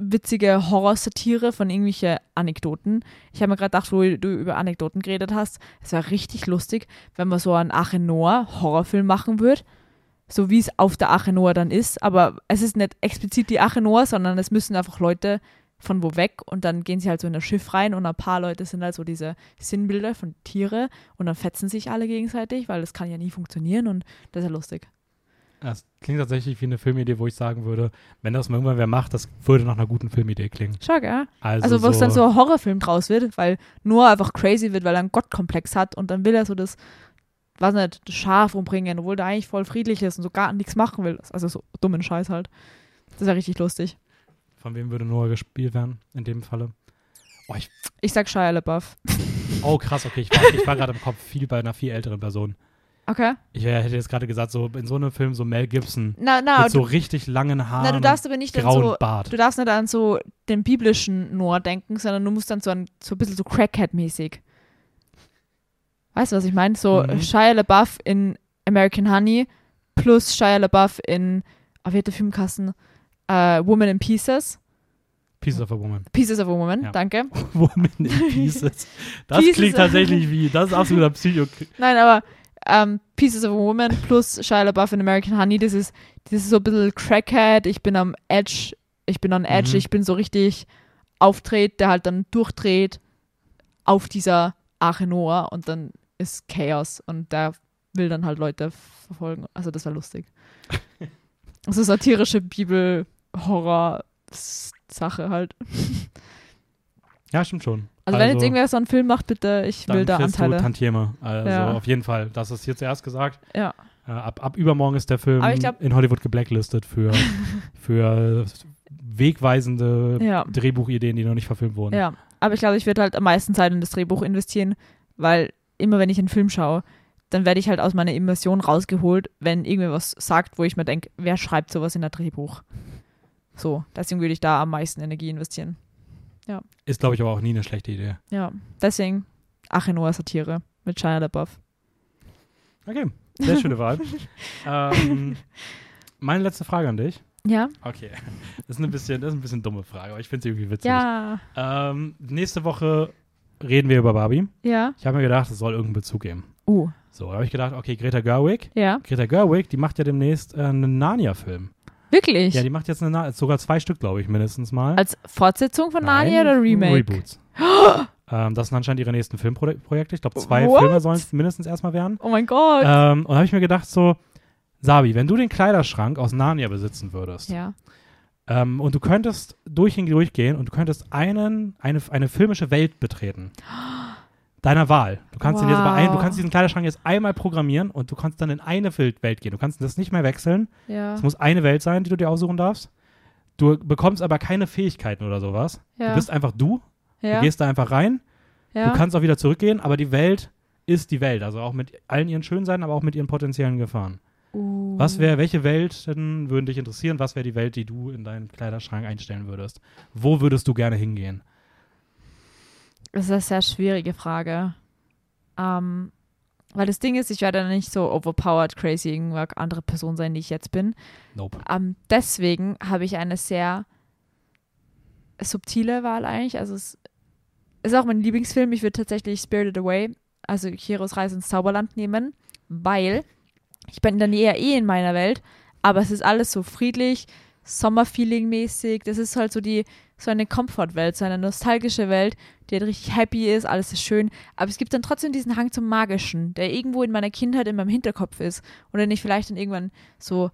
witzige Horrorsatire von irgendwelchen Anekdoten. Ich habe mir gerade gedacht, wo du über Anekdoten geredet hast, es wäre richtig lustig, wenn man so einen Arche Noah Horrorfilm machen würde. So wie es auf der Arche Noah dann ist. Aber es ist nicht explizit die Arche Noah, sondern es müssen einfach Leute von wo weg und dann gehen sie halt so in das Schiff rein und ein paar Leute sind halt so diese Sinnbilder von Tiere und dann fetzen sich alle gegenseitig, weil das kann ja nie funktionieren und das ist ja lustig. Das klingt tatsächlich wie eine Filmidee, wo ich sagen würde, wenn das mal irgendwann wer macht, das würde nach einer guten Filmidee klingen. Schau, gell? Also, Also, wo es so, dann so ein Horrorfilm draus wird, weil nur einfach crazy wird, weil er einen Gottkomplex hat und dann will er so das, weiß nicht, das Schaf umbringen, obwohl der eigentlich voll friedlich ist und so gar nichts machen will. Also so dummen Scheiß halt. Das ist ja richtig lustig. Von wem würde Noah gespielt werden in dem Falle? Oh, ich, Ich sag Shia LaBeouf. oh krass, okay, ich war, ich war gerade im Kopf viel bei einer viel älteren Person. Okay? Ich hätte jetzt gerade gesagt, so in so einem Film so Mel Gibson Na, na, mit so du, richtig langen Haaren, na, du darfst aber nicht grauen so, Bart. du darfst nicht an so den biblischen Noah denken, sondern du musst dann so, an, so ein bisschen so Crackhead-mäßig. Weißt du, was ich meine? So Mhm. Shia LaBeouf in American Honey plus Shia LaBeouf in, auf jeder Filmkassen, äh, Woman in Pieces. Pieces of a Woman. Pieces of a Woman, Ja. danke. Woman in Pieces. Das Pieces klingt tatsächlich wie, das ist absoluter Psycho. Nein, aber ähm, Pieces of a Woman plus Shia LaBeouf in American Honey, das ist, das ist so ein bisschen Crackhead, ich bin am Edge, ich bin on Edge, Mhm. ich bin so richtig aufdreht, der halt dann durchdreht auf dieser Arche Noah und dann ist Chaos und der will dann halt Leute verfolgen. Also das war lustig. Also satirische Bibel-Horror-Sache halt. Ja, stimmt schon. Also, wenn jetzt irgendwer so einen Film macht, bitte, ich will da kriegst du Anteile. Tantieme. Also Ja. auf jeden Fall. Das ist hier zuerst gesagt. Ja. Äh, ab, ab übermorgen ist der Film glaub- in Hollywood geblacklistet für, für wegweisende Ja. Drehbuchideen, die noch nicht verfilmt wurden. Ja, aber ich glaube, ich würde halt am meisten Zeit in das Drehbuch investieren, weil immer wenn ich einen Film schaue, dann werde ich halt aus meiner Immersion rausgeholt, wenn irgendwer was sagt, wo ich mir denke, wer schreibt sowas in ein Drehbuch? So, deswegen würde ich da am meisten Energie investieren. Ist, glaube ich, aber auch nie eine schlechte Idee. Ja, deswegen Achenoa Satire mit Shia LaBeouf. Okay, sehr schöne Wahl. ähm, meine letzte Frage an dich. Ja? Okay, das ist, eine bisschen, das ist ein bisschen dumme Frage, aber ich finde sie irgendwie witzig. Ja. Ähm, nächste Woche reden wir über Barbie. Ja. Ich habe mir gedacht, es soll irgendeinen Bezug geben. Uh. So, da habe ich gedacht, okay, Greta Gerwig. Ja. Greta Gerwig, die macht ja demnächst äh, einen Narnia-Film. Wirklich? Ja, die macht jetzt eine, Na- sogar zwei Stück, glaube ich, mindestens mal. Als Fortsetzung von Nein, Narnia oder Remake? Reboots. ähm, das sind anscheinend ihre nächsten Filmprojekte. Ich glaube, zwei What? Filme sollen es mindestens erstmal werden. Oh mein Gott. Ähm, und da habe ich mir gedacht, so, Sabi, wenn du den Kleiderschrank aus Narnia besitzen würdest ja. ähm, und du könntest durch ihn durchgehen und du könntest einen, eine, eine filmische Welt betreten. Deiner Wahl. Du kannst, ihn jetzt aber ein, du Wow. kannst diesen Kleiderschrank jetzt einmal programmieren und du kannst dann in eine Welt gehen. Du kannst das nicht mehr wechseln. Ja. Es muss eine Welt sein, die du dir aussuchen darfst. Du bekommst aber keine Fähigkeiten oder sowas. ja. Du bist einfach du. ja. Du gehst da einfach rein. Du kannst auch wieder zurückgehen, aber die Welt ist die Welt. Also auch mit allen ihren schönen Seiten, aber auch mit ihren potenziellen Gefahren. Uh. Was wäre, welche Welten würden dich interessieren? Was wäre die Welt, die du in deinen Kleiderschrank einstellen würdest? Wo würdest du gerne hingehen? Das ist eine sehr schwierige Frage. Ähm, weil das Ding ist, ich werde nicht so overpowered, crazy, irgendeine andere Person sein, die ich jetzt bin. Nope. Ähm, deswegen habe ich eine sehr subtile Wahl eigentlich. Also es ist auch mein Lieblingsfilm. Ich würde tatsächlich Spirited Away, also Chiros Reise ins Zauberland nehmen, weil ich bin dann eher eh in meiner Welt, aber es ist alles so friedlich, Sommerfeeling-mäßig. Das ist halt so die so eine Comfort-Welt, so eine nostalgische Welt, die halt richtig happy ist, alles ist schön. Aber es gibt dann trotzdem diesen Hang zum Magischen, der irgendwo in meiner Kindheit in meinem Hinterkopf ist und den ich vielleicht dann irgendwann so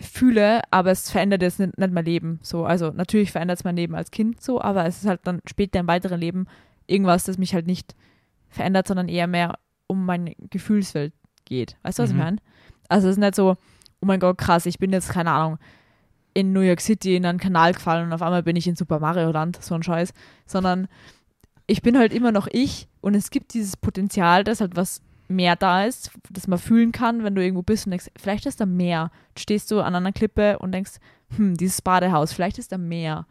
fühle, aber es verändert jetzt nicht, nicht mein Leben. So, also natürlich verändert es mein Leben als Kind so, aber es ist halt dann später im weiteren Leben irgendwas, das mich halt nicht verändert, sondern eher mehr um meine Gefühlswelt geht. Weißt du, was Mhm. ich meine? Also es ist nicht so, oh mein Gott, krass, ich bin jetzt, keine Ahnung, in New York City in einen Kanal gefallen und auf einmal bin ich in Super Mario Land, so ein Scheiß, sondern ich bin halt immer noch ich und es gibt dieses Potenzial, dass halt was mehr da ist, das man fühlen kann, wenn du irgendwo bist und denkst, vielleicht ist da mehr. Stehst du an einer Klippe und denkst, hm, dieses Badehaus, vielleicht ist da mehr.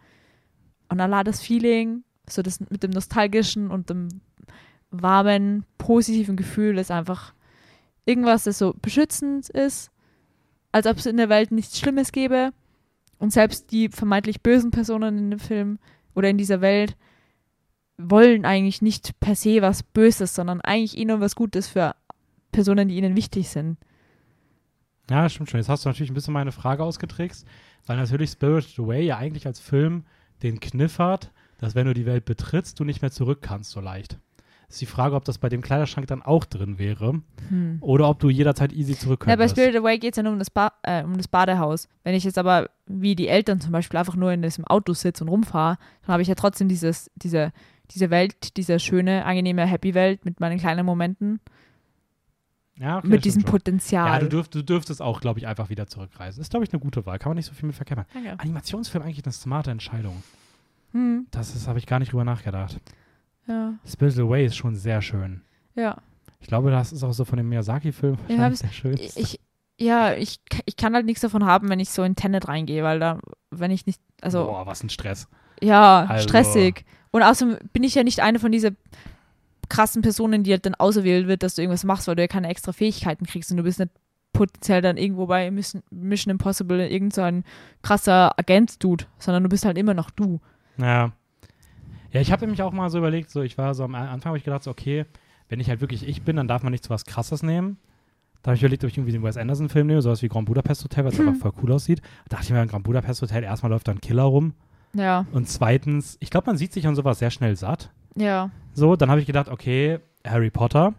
Und allein das Feeling, so das mit dem nostalgischen und dem warmen, positiven Gefühl ist einfach irgendwas, das so beschützend ist, als ob es in der Welt nichts Schlimmes gäbe. Und selbst die vermeintlich bösen Personen in dem Film oder in dieser Welt wollen eigentlich nicht per se was Böses, sondern eigentlich eh nur was Gutes für Personen, die ihnen wichtig sind. Ja, stimmt schon. Jetzt hast du natürlich ein bisschen meine Frage ausgetrickst, weil natürlich Spirited Away ja eigentlich als Film den Kniff hat, dass wenn du die Welt betrittst, du nicht mehr zurück kannst so leicht. Ist die Frage, ob das bei dem Kleiderschrank dann auch drin wäre Hm. oder ob du jederzeit easy zurück Ja, bei könntest. Spirited Away geht es ja nur um das, ba äh, um das Badehaus. Wenn ich jetzt aber wie die Eltern zum Beispiel einfach nur in diesem Auto sitze und rumfahre, dann habe ich ja trotzdem dieses, diese, diese Welt, diese schöne, angenehme Happy Welt mit meinen kleinen Momenten, ja, okay, mit diesem schon. Potenzial. Ja, du, dürf, du dürftest auch, glaube ich, einfach wieder zurückreisen. Ist, glaube ich, eine gute Wahl. Kann man nicht so viel mit verkehren. Danke. Animationsfilm eigentlich eine smarte Entscheidung. Hm, Das habe ich gar nicht drüber nachgedacht. Ja, Spirited Away ist schon sehr schön. ja. Ich glaube, das ist auch so von dem Miyazaki-Film Ja, sehr schön. Ich, ja, ich, ich kann halt nichts davon haben, wenn ich so in Tenet reingehe, weil da, wenn ich nicht, also Boah, was ein Stress. Ja, Also- stressig. Und außerdem bin ich ja nicht eine von diesen krassen Personen, die halt dann auserwählt wird, dass du irgendwas machst, weil du ja keine extra Fähigkeiten kriegst und du bist nicht potenziell dann irgendwo bei Mission, Impossible irgend so ein krasser Agent-Dude, sondern du bist halt immer noch du. Ja. Ja, ich habe nämlich auch mal so überlegt, so ich war so am Anfang, habe ich gedacht, so, okay, wenn ich halt wirklich ich bin, dann darf man nicht so was Krasses nehmen. Da habe ich überlegt, ob ich irgendwie den Wes Anderson-Film nehme, sowas wie Grand Budapest Hotel, was einfach voll cool aussieht. Da dachte ich mir, in Grand Budapest Hotel, erstmal läuft da ein Killer rum. Ja, Und zweitens, ich glaube, man sieht sich an sowas sehr schnell satt. ja, So, dann habe ich gedacht, okay, Harry Potter,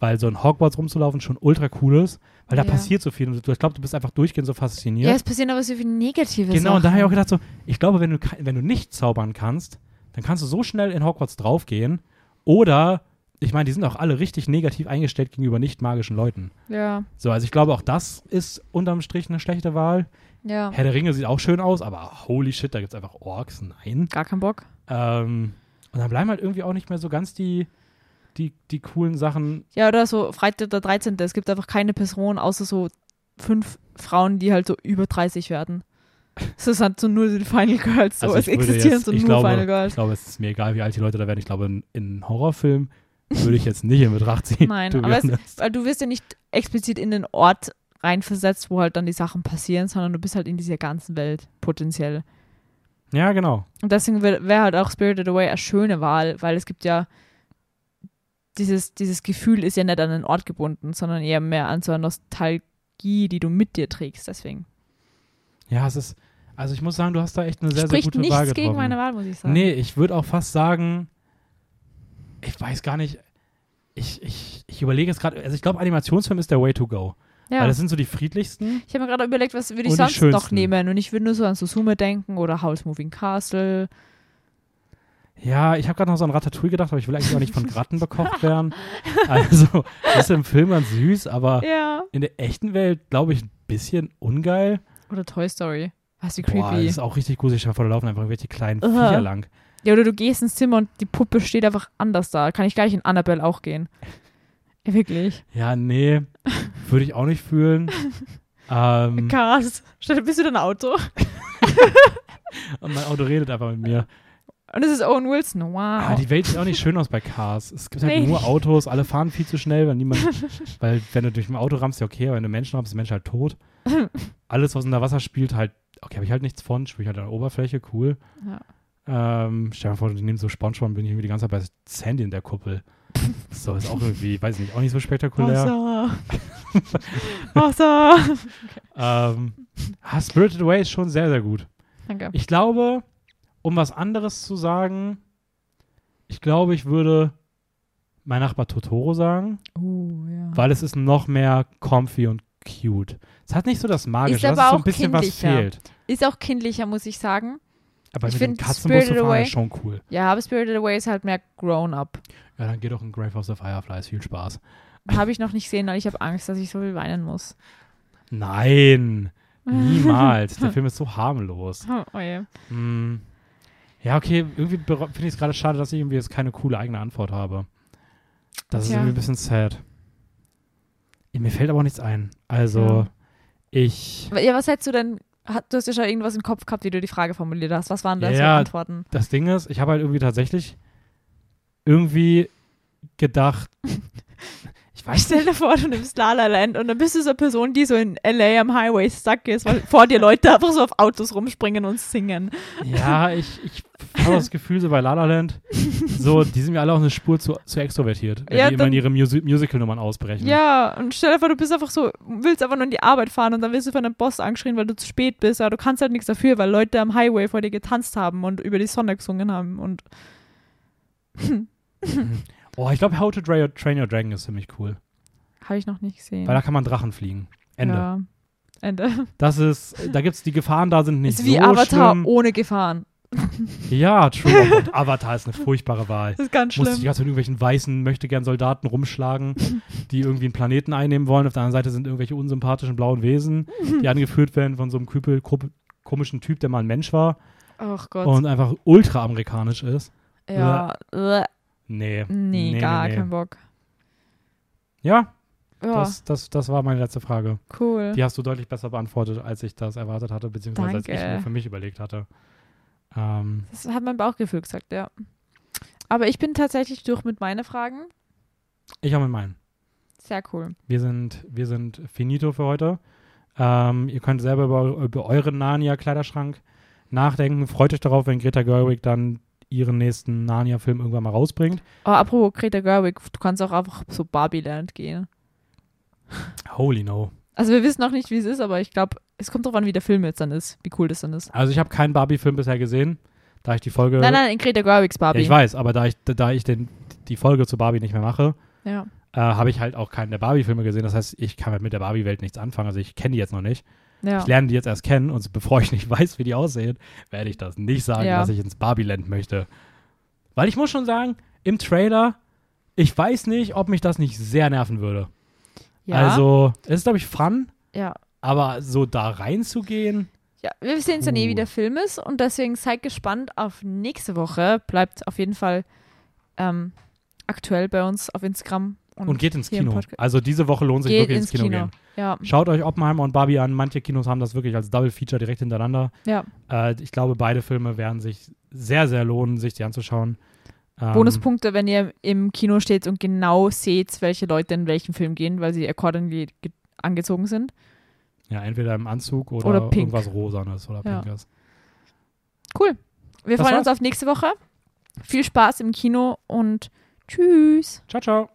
weil so in Hogwarts rumzulaufen schon ultra cool ist, weil da Ja. passiert so viel. Und ich glaube, du bist einfach durchgehend so fasziniert. ja. es passieren aber so viele negative Genau, Sachen. und da habe ich auch gedacht, so, ich glaube, wenn du, wenn du nicht zaubern kannst, dann kannst du so schnell in Hogwarts draufgehen. Oder, ich meine, die sind auch alle richtig negativ eingestellt gegenüber nicht magischen Leuten. Ja, So, also ich glaube, auch das ist unterm Strich eine schlechte Wahl. ja. Herr der Ringe sieht auch schön aus, aber holy shit, da gibt es einfach Orks. Nein. Gar keinen Bock. Ähm, und dann bleiben halt irgendwie auch nicht mehr so ganz die, die, die coolen Sachen. Ja, oder so Freitag der 13. Es gibt einfach keine Person, außer so fünf Frauen, die halt so über 30 werden. Das ist halt so nur die Final Girls. So. Also es ich existieren jetzt- so ich nur glaube, Final Ich Girls. glaube, es ist mir egal, wie alt die Leute da werden. Ich glaube, in, in Horrorfilmen würde ich jetzt nicht in Betracht ziehen. Nein, aber es-. Weil du wirst ja nicht explizit in den Ort reinversetzt, wo halt dann die Sachen passieren, sondern du bist halt in dieser ganzen Welt potenziell. Ja, genau. Und deswegen wäre wär halt auch Spirited Away eine schöne Wahl, weil es gibt ja dieses, dieses Gefühl ist ja nicht an den Ort gebunden, sondern eher mehr an so eine Nostalgie, die du mit dir trägst. Deswegen. Ja, es ist, also ich muss sagen, du hast da echt eine sehr, Spricht sehr gute nichts Wahl getroffen. gegen meine Wahl, muss ich sagen. Nee, ich würde auch fast sagen, ich weiß gar nicht, ich, ich, ich überlege jetzt gerade, also ich glaube, Animationsfilm ist der Way to go. Ja. Weil das sind so die friedlichsten. Ich habe mir gerade überlegt, was würde ich sonst noch nehmen. Und ich würde nur so an Susume denken oder House Moving Castle. Ja, ich habe gerade noch so an Ratatouille gedacht, aber ich will eigentlich auch nicht von Ratten bekocht werden. Also, das ist im Film ganz süß, aber Ja. in der echten Welt, glaube ich, ein bisschen ungeil. Oder Toy Story. Was wie Boah, das creepy. ist auch richtig gruselig. Stell dir vor, da laufen einfach irgendwelche kleinen Aha. Viecher lang. Ja, oder du gehst ins Zimmer und die Puppe steht einfach anders da. Kann ich gleich in Annabelle auch gehen. Wirklich. Ja, nee, würde ich auch nicht fühlen. ähm, Krass. Dir, bist du dein Auto? und mein Auto redet einfach mit mir. Und es ist Owen Wilson. Wow. Ah, die Welt sieht auch nicht schön aus bei Cars. Es gibt halt Nee. nur Autos, alle fahren viel zu schnell, weil niemand, weil wenn du durch ein Auto rammst, ja okay, aber wenn du Menschen rammst, ist der Mensch halt tot. Alles, was unter Wasser spielt, halt, okay, habe ich halt nichts von, spiele ich halt an der Oberfläche, cool. Ähm, stell dir mal vor, du nimmst so Spongebob und bin ich irgendwie die ganze Zeit bei Sandy in der Kuppel. So, ist auch irgendwie, weiß ich nicht, auch nicht so spektakulär. Wasser. Wasser. Ähm, ah, Spirited Away ist schon sehr, sehr gut. Danke. Ich glaube, um was anderes zu sagen, ich glaube, ich würde mein Nachbar Totoro sagen, Oh, ja. weil es ist noch mehr comfy und cute. Es hat nicht so das Magische, Ist das aber ist so ein bisschen was fehlt. Ist auch kindlicher, muss ich sagen. Aber Ich mit find Katzenbus zu Spirited fahren Away- ist schon cool. Ja, aber Spirited Away ist halt mehr grown up. Ja, dann geh doch in Grave of the Fireflies. Viel Spaß. Habe ich noch nicht gesehen, weil ich habe Angst, dass ich so viel weinen muss. Nein, niemals. Der Film ist so harmlos. Oh, oh je. Hm. Ja, okay, irgendwie finde ich es gerade schade, dass ich irgendwie jetzt keine coole eigene Antwort habe. Das ist Tja. irgendwie ein bisschen sad. Mir fällt aber auch nichts ein. Also, Ja. ich, Ja, was hättest du denn? Du hast ja schon irgendwas im Kopf gehabt, wie du die Frage formuliert hast. Was waren da Ja, so ja. Antworten? das Ding ist, ich habe halt irgendwie tatsächlich irgendwie gedacht, ich weiß Stell dir vor, du nimmst La La Land und dann bist du so eine Person, die so in L.A. am Highway stuck ist, weil vor dir Leute einfach so auf Autos rumspringen und singen. Ja, ich, ich habe das Gefühl, so bei La La Land, so, die sind mir alle auch eine Spur zu, zu extrovertiert, wenn Ja, die immer in ihre Musi Musical-Nummern ausbrechen. Ja, und stell dir vor, du bist einfach so, willst einfach nur in die Arbeit fahren und dann wirst du von einem Boss angeschrien, weil du zu spät bist, aber du kannst halt nichts dafür, weil Leute am Highway vor dir getanzt haben und über die Sonne gesungen haben und Oh, ich glaube, How to Train Your Dragon ist ziemlich cool. habe ich noch nicht gesehen. Weil da kann man Drachen fliegen. Ende. Ja. Ende. Das ist, da gibt's die Gefahren da sind nicht ist wie so Avatar schlimm. ohne Gefahren. Ja, true. Gott, Avatar ist eine furchtbare Wahl. Das ist ganz Musste ich die schlimm. ganze Zeit mit irgendwelchen weißen, möchte gern Soldaten rumschlagen, die irgendwie einen Planeten einnehmen wollen. Auf der anderen Seite sind irgendwelche unsympathischen blauen Wesen, die angeführt werden von so einem Küpel, komischen Typ, der mal ein Mensch war Ach Gott. und einfach ultra amerikanisch ist. ja. äh, Nee. Nee, gar kein Bock. Ja, Ja, das, das, das war meine letzte Frage. cool. Die hast du deutlich besser beantwortet, als ich das erwartet hatte, beziehungsweise als ich Danke. mir für mich überlegt hatte. Ähm, Das hat mein Bauchgefühl gesagt, ja. Aber ich bin tatsächlich durch mit meinen Fragen. ich habe mit meinen. Sehr cool. Wir sind, wir sind finito für heute. Ähm, ihr könnt selber über, über euren Narnia-Kleiderschrank nachdenken. Freut euch darauf, wenn Greta Gerwig dann ihren nächsten Narnia-Film irgendwann mal rausbringt. Oh, apropos Greta Gerwig, du kannst auch einfach so Barbie-Land gehen. Holy no. Also wir wissen noch nicht, wie es ist, aber ich glaube, es kommt drauf an, wie der Film jetzt dann ist, wie cool das dann ist. Also ich habe keinen Barbie-Film bisher gesehen, da ich die Folge... Nein, nein, in Greta Gerwigs Ja, Barbie. ich weiß, aber da ich, da ich den, die Folge zu Barbie nicht mehr mache, Ja. äh, habe ich halt auch keinen der Barbie-Filme gesehen. Das heißt, ich kann halt mit der Barbie-Welt nichts anfangen. Also ich kenne die jetzt noch nicht. Ja. Ich lerne die jetzt erst kennen und bevor ich nicht weiß, wie die aussehen, werde ich das nicht sagen, Ja. dass ich ins Barbie-Land möchte. Weil ich muss schon sagen, im Trailer, ich weiß nicht, ob mich das nicht sehr nerven würde. ja. Also, es ist, glaube ich, fun, ja. aber so da reinzugehen, Ja, wir sehen es ja nie, wie der Film ist und deswegen seid gespannt auf nächste Woche. Bleibt auf jeden Fall ähm, aktuell bei uns auf Instagram. Und, und, geht ins Kino. Also diese Woche lohnt sich geht wirklich ins Kino, Kino. gehen. Ja, Schaut euch Oppenheimer und Barbie an. Manche Kinos haben das wirklich als Double Feature direkt hintereinander. ja. Äh, ich glaube, beide Filme werden sich sehr, sehr lohnen, sich die anzuschauen. Ähm, Bonuspunkte, wenn ihr im Kino steht und genau seht, welche Leute in welchen Film gehen, weil sie accordingly ge- angezogen sind. Ja, entweder im Anzug oder, Oder pink. irgendwas Rosanes oder Ja. Pinkes. Cool. Wir Das freuen war's. uns auf nächste Woche. Viel Spaß im Kino und tschüss. Ciao, ciao.